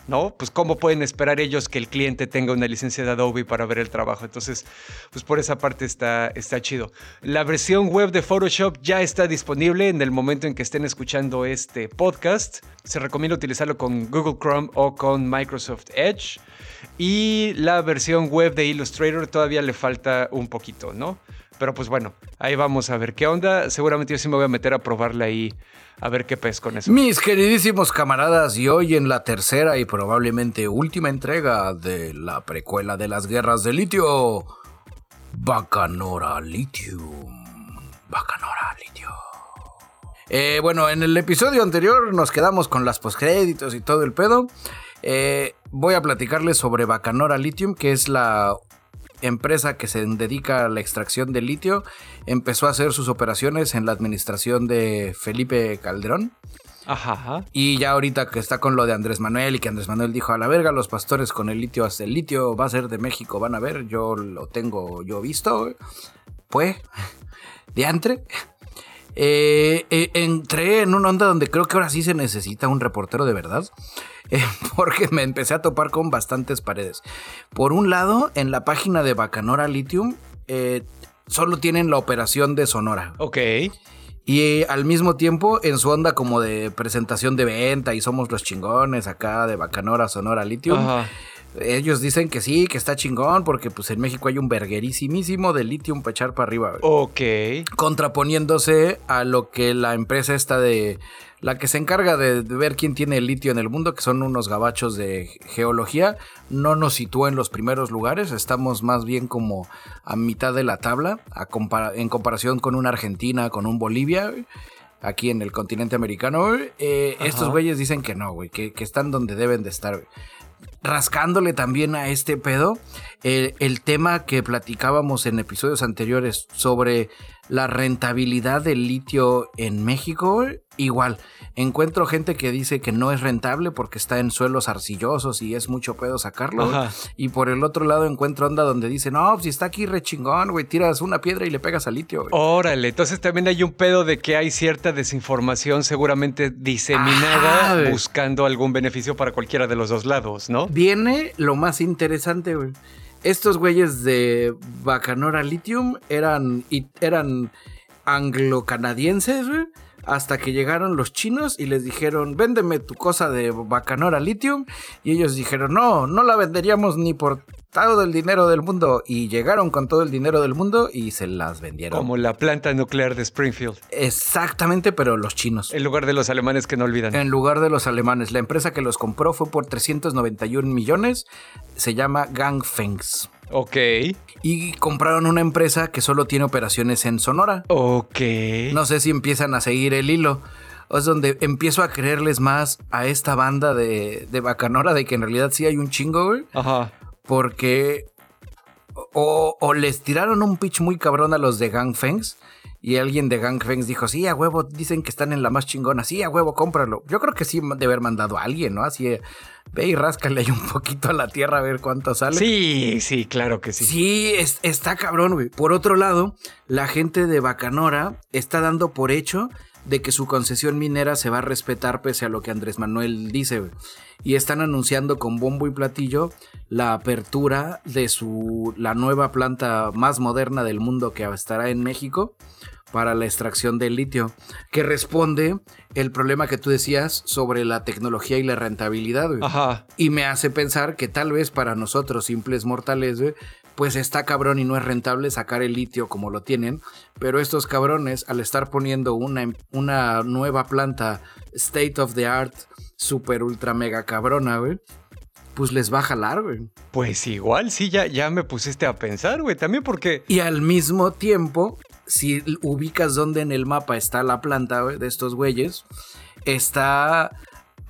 ¿no? Pues cómo pueden esperar ellos que el cliente tenga una licencia de Adobe para ver el trabajo. Entonces, pues por esa parte está, está chido. La versión web de Photoshop ya está disponible en el momento en que estén escuchando este podcast. Se recomienda utilizarlo con Google Chrome o con Microsoft Edge. Y la versión web de Illustrator todavía le falta un poquito, ¿no? Pero pues bueno, ahí vamos a ver qué onda. Seguramente yo sí me voy a meter a probarla ahí a ver qué pez con eso. Mis queridísimos camaradas, y hoy en la tercera y probablemente última entrega de la precuela de las guerras de litio, Bacanora Lithium. Bacanora Lithium. Eh, bueno, en el episodio anterior nos quedamos con las postcréditos y todo el pedo. Eh, voy a platicarles sobre Bacanora Lithium, que es la empresa que se dedica a la extracción de litio. Empezó a hacer sus operaciones en la administración de Felipe Calderón. Ajá, Y ya ahorita que está con lo de Andrés Manuel y que Andrés Manuel dijo a la verga, los pastores con el litio, hasta el litio va a ser de México, van a ver, yo lo tengo yo visto. Pues, diantre. Eh, eh, entré en una onda donde creo que ahora sí se necesita un reportero de verdad. eh, porque me empecé a topar con bastantes paredes. Por un lado, en la página de Bacanora Lithium, solo tienen la operación de Sonora. ok. Y al mismo tiempo, en su onda como de presentación de venta y somos los chingones acá de Bacanora, Sonora, Lithium. Ajá. Ellos dicen que sí, que está chingón, porque pues en México hay un verguerísimísimo de lithium para echar para arriba. güey. Ok. Contraponiéndose a lo que la empresa está de... La que se encarga de, de ver quién tiene el litio en el mundo, que son unos gabachos de geología, no nos sitúa en los primeros lugares. Estamos más bien como a mitad de la tabla, a compara- en comparación con una Argentina, con un Bolivia. güey, Aquí en el continente americano. Eh, estos güeyes dicen que no, güey, que, que están donde deben de estar. güey rascándole también a este pedo el, el tema que platicábamos en episodios anteriores sobre la rentabilidad del litio en México. Igual, encuentro gente que dice que no es rentable porque está en suelos arcillosos y es mucho pedo sacarlo. Y por el otro lado encuentro onda donde dice, no, si está aquí re chingón, güey, tiras una piedra y le pegas al litio. güey". Órale, entonces también hay un pedo de que hay cierta desinformación seguramente diseminada Ajá, güey. buscando algún beneficio para cualquiera de los dos lados, ¿no? Viene lo más interesante, güey. Estos güeyes de Bacanora Lithium eran, eran anglo-canadienses, güey. Hasta que llegaron los chinos y les dijeron, véndeme tu cosa de Bacanora Lithium. Y ellos dijeron, no, no la venderíamos ni por todo el dinero del mundo. Y llegaron con todo el dinero del mundo y se las vendieron. Como la planta nuclear de Springfield, Exactamente, pero los chinos. en lugar de los alemanes que no olvidan. En lugar de los alemanes. La empresa que los compró fue por 391 millones. Se llama Gangfengs. Ok, Y compraron una empresa que solo tiene operaciones en Sonora. ok. No sé si empiezan a seguir el hilo. Es donde empiezo a creerles más a esta banda de, de Bacanora de que en realidad sí hay un chingo, güey. Ajá. Porque o, o les tiraron un pitch muy cabrón a los de Gangfengs. Y alguien de Gangfengs dijo, sí, a huevo, dicen que están en la más chingona. Sí, a huevo, cómpralo. Yo creo que sí de haber mandado a alguien, ¿no? Así, eh, ve y ráscale ahí un poquito a la tierra a ver cuánto sale. Sí, sí, claro que sí. Sí, es- está cabrón, güey. Por otro lado, la gente de Bacanora está dando por hecho de que su concesión minera se va a respetar pese a lo que Andrés Manuel dice. Y están anunciando con bombo y platillo la apertura de su la nueva planta más moderna del mundo que estará en México para la extracción del litio, que responde el problema que tú decías sobre la tecnología y la rentabilidad. Ajá. Y me hace pensar que tal vez para nosotros, simples mortales, pues está cabrón y no es rentable sacar el litio como lo tienen. Pero estos cabrones, al estar poniendo una, una nueva planta state of the art, super ultra mega cabrona, güey, pues les va a jalar, güey. Pues igual, sí, ya, ya me pusiste a pensar, güey. También porque. Y al mismo tiempo, si ubicas dónde en el mapa está la planta güey, de estos güeyes, está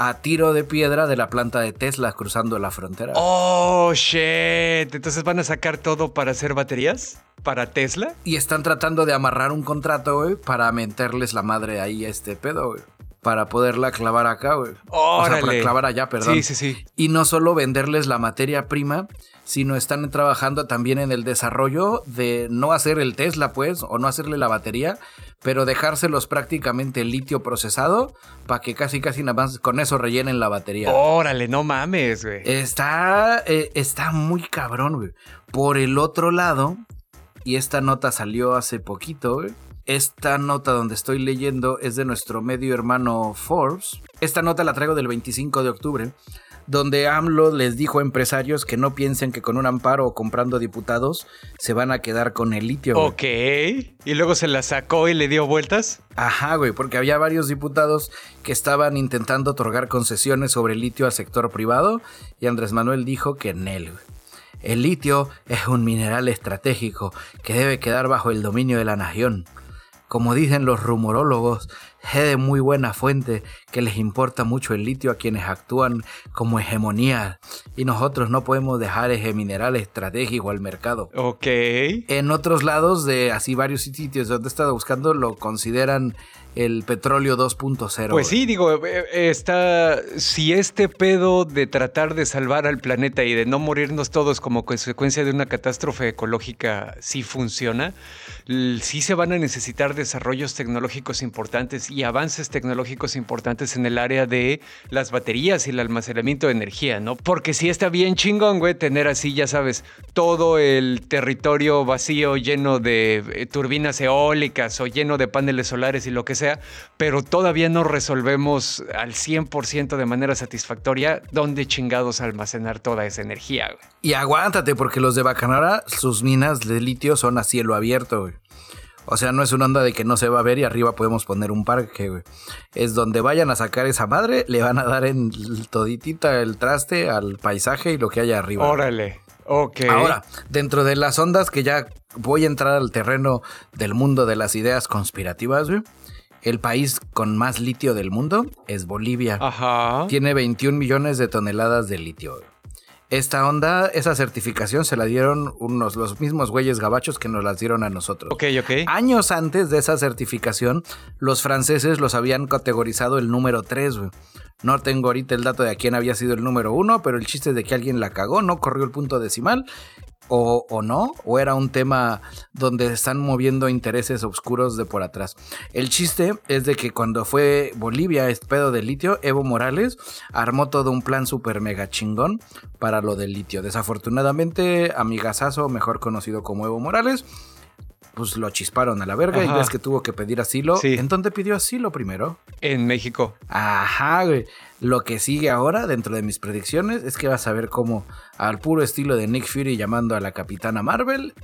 a tiro de piedra de la planta de Tesla cruzando la frontera. Oh, shit. Entonces van a sacar todo para hacer baterías. ¿Para Tesla? Y están tratando de amarrar un contrato, güey, para meterles la madre ahí a este pedo, güey. Para poderla clavar acá, güey. O sea, para clavar allá, perdón. Sí, sí, sí. Y no solo venderles la materia prima, sino están trabajando también en el desarrollo de no hacer el Tesla, pues, o no hacerle la batería, pero dejárselos prácticamente litio procesado para que casi, casi nada más con eso rellenen la batería. Órale, no mames, güey. Está, eh, está muy cabrón, güey. Por el otro lado, y esta nota salió hace poquito, güey. Esta nota donde estoy leyendo es de nuestro medio hermano Forbes. Esta nota la traigo del 25 de octubre, donde AMLO les dijo a empresarios que no piensen que con un amparo o comprando diputados se van a quedar con el litio. güey. Ok. Y luego se la sacó y le dio vueltas. Ajá, güey, porque había varios diputados que estaban intentando otorgar concesiones sobre el litio al sector privado y Andrés Manuel dijo que en él. güey. El litio es un mineral estratégico que debe quedar bajo el dominio de la nación. Como dicen los rumorólogos, es de muy buena fuente que les importa mucho el litio a quienes actúan como hegemonía y nosotros no podemos dejar ese mineral estratégico al mercado. Ok. En otros lados de así varios sitios donde he estado buscando lo consideran el petróleo 2.0. Pues sí, digo, eh, eh, está. Si este pedo de tratar de salvar al planeta y de no morirnos todos como consecuencia de una catástrofe ecológica sí funciona, sí se van a necesitar desarrollos tecnológicos importantes y avances tecnológicos importantes en el área de las baterías y el almacenamiento de energía, ¿no? Porque sí está bien chingón, güey, tener así, ya sabes, todo el territorio vacío lleno de eh, turbinas eólicas o lleno de paneles solares y lo que sea pero todavía no resolvemos al 100% de manera satisfactoria dónde chingados almacenar toda esa energía. Y aguántate, porque los de Bacanara, sus minas de litio son a cielo abierto, O sea, no es una onda de que no se va a ver y arriba podemos poner un parque, güey. Es donde vayan a sacar esa madre, le van a dar en toditita el traste al paisaje y lo que haya arriba. Órale. Ok. Ahora, dentro de las ondas que ya voy a entrar al terreno del mundo de las ideas conspirativas, güey. El país con más litio del mundo es Bolivia. Ajá. Tiene 21 millones de toneladas de litio. Esta onda, esa certificación se la dieron unos los mismos güeyes gabachos que nos las dieron a nosotros. Ok, ok. Años antes de esa certificación, los franceses los habían categorizado el número 3, güey. No tengo ahorita el dato de a quién había sido el número 1, pero el chiste es de que alguien la cagó, no corrió el punto decimal o, no, o era un tema donde están moviendo intereses oscuros de por atrás. El chiste es de que cuando fue Bolivia este pedo de litio, Evo Morales armó todo un plan super mega chingón para lo del litio. Desafortunadamente, amigasazo, mejor conocido como Evo Morales, pues lo chisparon a la verga y ves que tuvo que pedir asilo. ¿En dónde pidió asilo primero? En México. Ajá, güey. Lo que sigue ahora, dentro de mis predicciones, es que vas a ver cómo, al puro estilo de Nick Fury llamando a la capitana Marvel,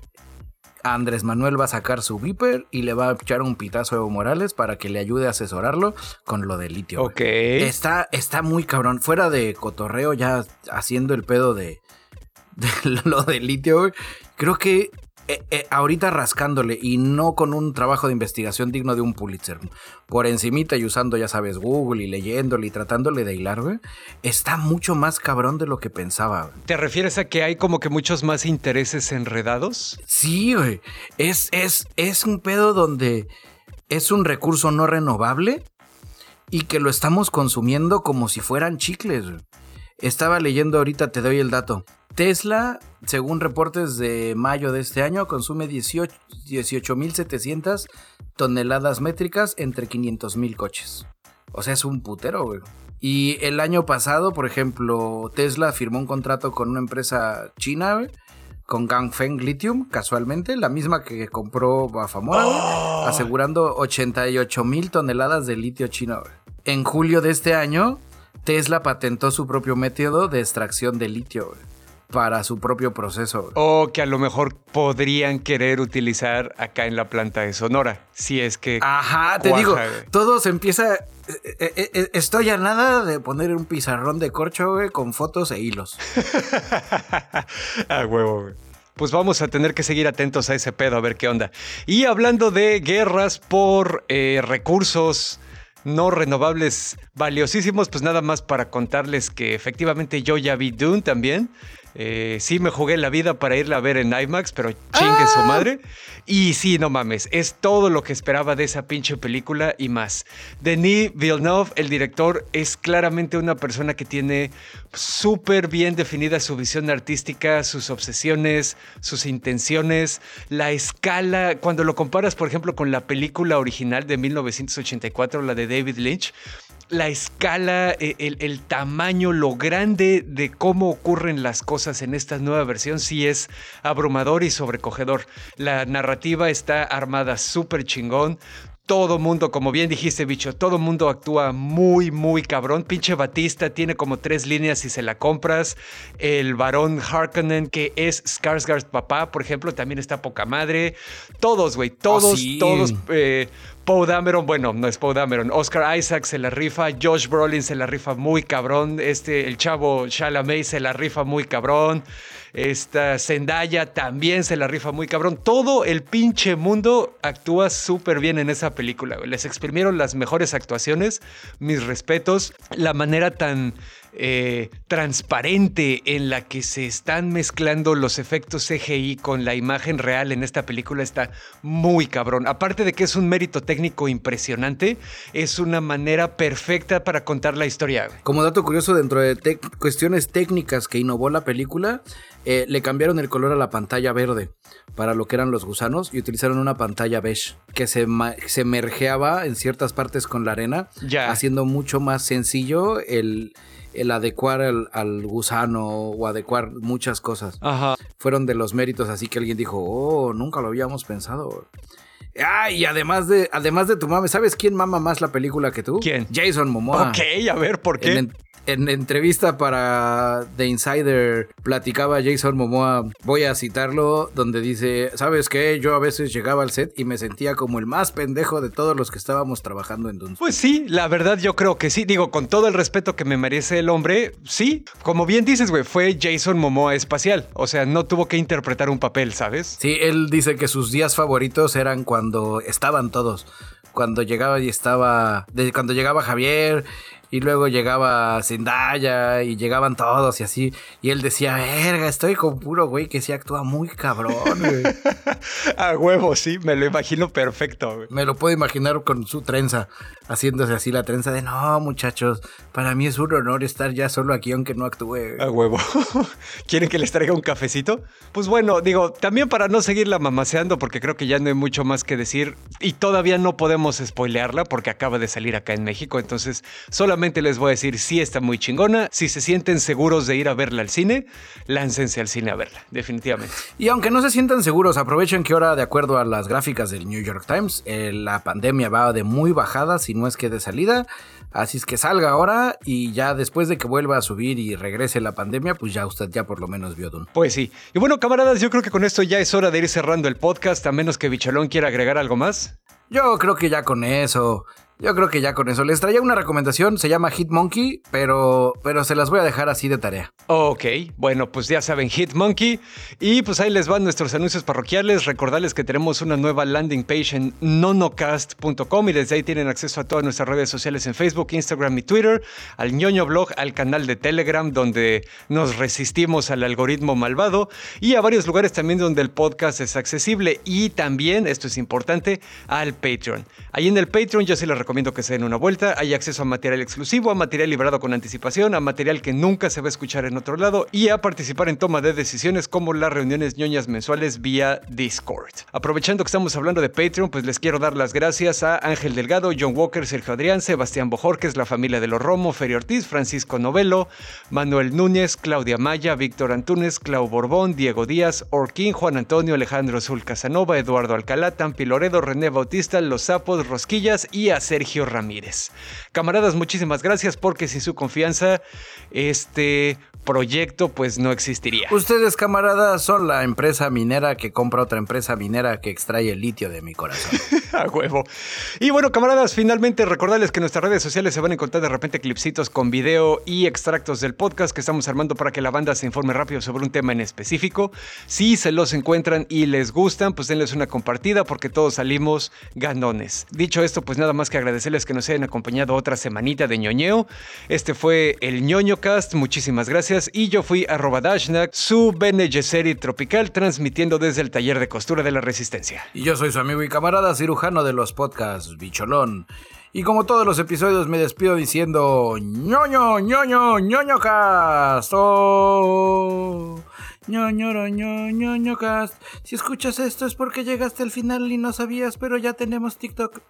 Andrés Manuel va a sacar su Viper y le va a echar un pitazo a Evo Morales para que le ayude a asesorarlo con lo del litio. Ok. Está, está muy cabrón. Fuera de cotorreo, ya haciendo el pedo de, de lo del litio, creo que eh, eh, ahorita rascándole y no con un trabajo de investigación digno de un Pulitzer, por encimita y usando, ya sabes, Google y leyéndole y tratándole de hilar, güey, está mucho más cabrón de lo que pensaba. ¿Te refieres a que hay como que muchos más intereses enredados? Sí, güey. Es, es, es un pedo donde es un recurso no renovable y que lo estamos consumiendo como si fueran chicles. Estaba leyendo ahorita, te doy el dato. Tesla, según reportes de mayo de este año, consume 18.700 toneladas métricas entre 500.000 coches. O sea, es un putero, güey. Y el año pasado, por ejemplo, Tesla firmó un contrato con una empresa china, güey, con Gangfeng Lithium, casualmente, la misma que compró Bafamora, ¡Oh! asegurando 88 mil toneladas de litio chino. En julio de este año, Tesla patentó su propio método de extracción de litio. Güey para su propio proceso. O que a lo mejor podrían querer utilizar acá en la planta de Sonora, si es que... Ajá, te digo, todo se empieza... Eh, eh, eh, estoy a nada de poner un pizarrón de corcho, güey, con fotos e hilos. a huevo, güey pues vamos a tener que seguir atentos a ese pedo a ver qué onda. Y hablando de guerras por recursos no renovables valiosísimos, pues nada más para contarles que efectivamente yo ya vi Dune también. Eh, sí me jugué la vida para irla a ver en IMAX, pero chingue su ah. madre. Y sí, no mames, es todo lo que esperaba de esa pinche película y más. Denis Villeneuve, el director, es claramente una persona que tiene súper bien definida su visión artística, sus obsesiones, sus intenciones, la escala. Cuando lo comparas, por ejemplo, con la película original de 1984, la de David Lynch la escala, e, el, tamaño, lo grande de cómo ocurren las cosas en esta nueva versión sí es abrumador y sobrecogedor. La narrativa está armada súper chingón. Todo mundo, como bien dijiste, bicho, todo mundo actúa muy, muy cabrón. Pinche Batista tiene como tres líneas si se la compras. El varón Harkonnen, que es Skarsgård papá, por ejemplo, también está poca madre. Todos, güey, todos, oh, todos. Eh, Poe Dameron, bueno, no es Poe Dameron, Oscar Isaac se la rifa, Josh Brolin se la rifa muy cabrón, este, el chavo Chalamet se la rifa muy cabrón. Esta Zendaya también se la rifa muy cabrón. Todo el pinche mundo actúa súper bien en esa película. Les exprimieron las mejores actuaciones. Mis respetos. La manera tan eh, transparente en la que se están mezclando los efectos CGI con la imagen real en esta película está muy cabrón. Aparte de que es un mérito técnico impresionante, es una manera perfecta para contar la historia. Como dato curioso, dentro de cuestiones técnicas que innovó la película, eh, le cambiaron el color a la pantalla verde para lo que eran los gusanos y utilizaron una pantalla beige que se, se mergeaba en ciertas partes con la arena, haciendo mucho más sencillo el el adecuar al, gusano o adecuar muchas cosas. Ajá. Fueron de los méritos, así que alguien dijo, oh, nunca lo habíamos pensado. Ah, y además de, además de tu mame, ¿sabes quién mama más la película que tú? ¿Quién? Jason Momoa. Ok, a ver, ¿por qué? En entrevista para The Insider platicaba Jason Momoa, voy a citarlo, donde dice, ¿sabes qué? Yo a veces llegaba al set y me sentía como el más pendejo de todos los que estábamos trabajando en Dune. Pues sí, la verdad yo creo que sí. Digo, con todo el respeto que me merece el hombre, sí. Como bien dices, güey, fue Jason Momoa espacial. O sea, no tuvo que interpretar un papel, ¿sabes? Sí, él dice que sus días favoritos eran cuando estaban todos cuando llegaba y estaba, cuando llegaba Javier y luego llegaba Zendaya y llegaban todos y así. Y él decía, verga, estoy con puro güey que sí actúa muy cabrón, güey. A huevo, sí, me lo imagino perfecto, güey. Me lo puedo imaginar con su trenza, haciéndose así la trenza de, no, muchachos, para mí es un honor estar ya solo aquí aunque no actúe. A huevo. ¿Quieren que les traiga un cafecito? Pues bueno, digo, también para no seguirla mamaseando, porque creo que ya no hay mucho más que decir y todavía no podemos spoilearla porque acaba de salir acá en México, entonces solamente les voy a decir si está muy chingona. Si se sienten seguros de ir a verla al cine, láncense al cine a verla, definitivamente. Y aunque no se sientan seguros, aprovechen que ahora, de acuerdo a las gráficas del New York Times, eh, la pandemia va de muy bajada, si no es que de salida. Así es que salga ahora y ya después de que vuelva a subir y regrese la pandemia, pues ya usted ya por lo menos vio Dune. Pues sí. Y bueno, camaradas, yo creo que con esto ya es hora de ir cerrando el podcast, a menos que Bicholón quiera agregar algo más. Yo creo que ya con eso. Yo creo que ya con eso. Les traía una recomendación, se llama Hit Monkey, pero, pero se las voy a dejar así de tarea. Ok, bueno, pues ya saben, Hit Monkey. Y pues ahí les van nuestros anuncios parroquiales. Recordarles que tenemos una nueva landing page en nonocast.com y desde ahí tienen acceso a todas nuestras redes sociales en Facebook, Instagram y Twitter, al ñoño blog, al canal de Telegram donde nos resistimos al algoritmo malvado y a varios lugares también donde el podcast es accesible y también, esto es importante, al Patreon. Ahí en el Patreon yo sí les recomiendo que se den una vuelta. Hay acceso a material exclusivo, a material liberado con anticipación, a material que nunca se va a escuchar en otro lado y a participar en toma de decisiones como las reuniones ñoñas mensuales vía Discord. Aprovechando que estamos hablando de Patreon, pues les quiero dar las gracias a Ángel Delgado, John Walker, Sergio Adrián, Sebastián Bojorques, la familia de los Romo, Ferio Ortiz, Francisco Novelo, Manuel Núñez, Claudia Maya, Víctor Antunes, Clau Borbón, Diego Díaz, Orquín, Juan Antonio, Alejandro Zul Casanova, Eduardo Alcalá, Tampi Loredo, René Bautista, Los Sapos, Rosquillas y a Sergio Ramírez. Camaradas, muchísimas gracias porque sin su confianza este proyecto pues no existiría. Ustedes, camaradas, son la empresa minera que compra otra empresa minera que extrae el litio de mi corazón. a huevo. Y bueno, camaradas, finalmente recordarles que en nuestras redes sociales se van a encontrar de repente clipsitos con video y extractos del podcast que estamos armando para que la banda se informe rápido sobre un tema en específico. Si se los encuentran y les gustan, pues denles una compartida porque todos salimos ganones. Dicho esto, pues nada más que agradecerles que nos hayan acompañado otra semanita de ñoñeo. Este fue el ñoño cast. Muchísimas gracias y yo fui arroba Dashnak, su Bene tropical, transmitiendo desde el taller de costura de la Resistencia. Y yo soy su amigo y camarada cirujano de los podcasts, Bicholón. Y como todos los episodios me despido diciendo ñoño, ñoño, ñoño cast. Oh, ñoño, ñoño, ñoño cast. Si escuchas esto es porque llegaste al final y no sabías, pero ya tenemos TikTok.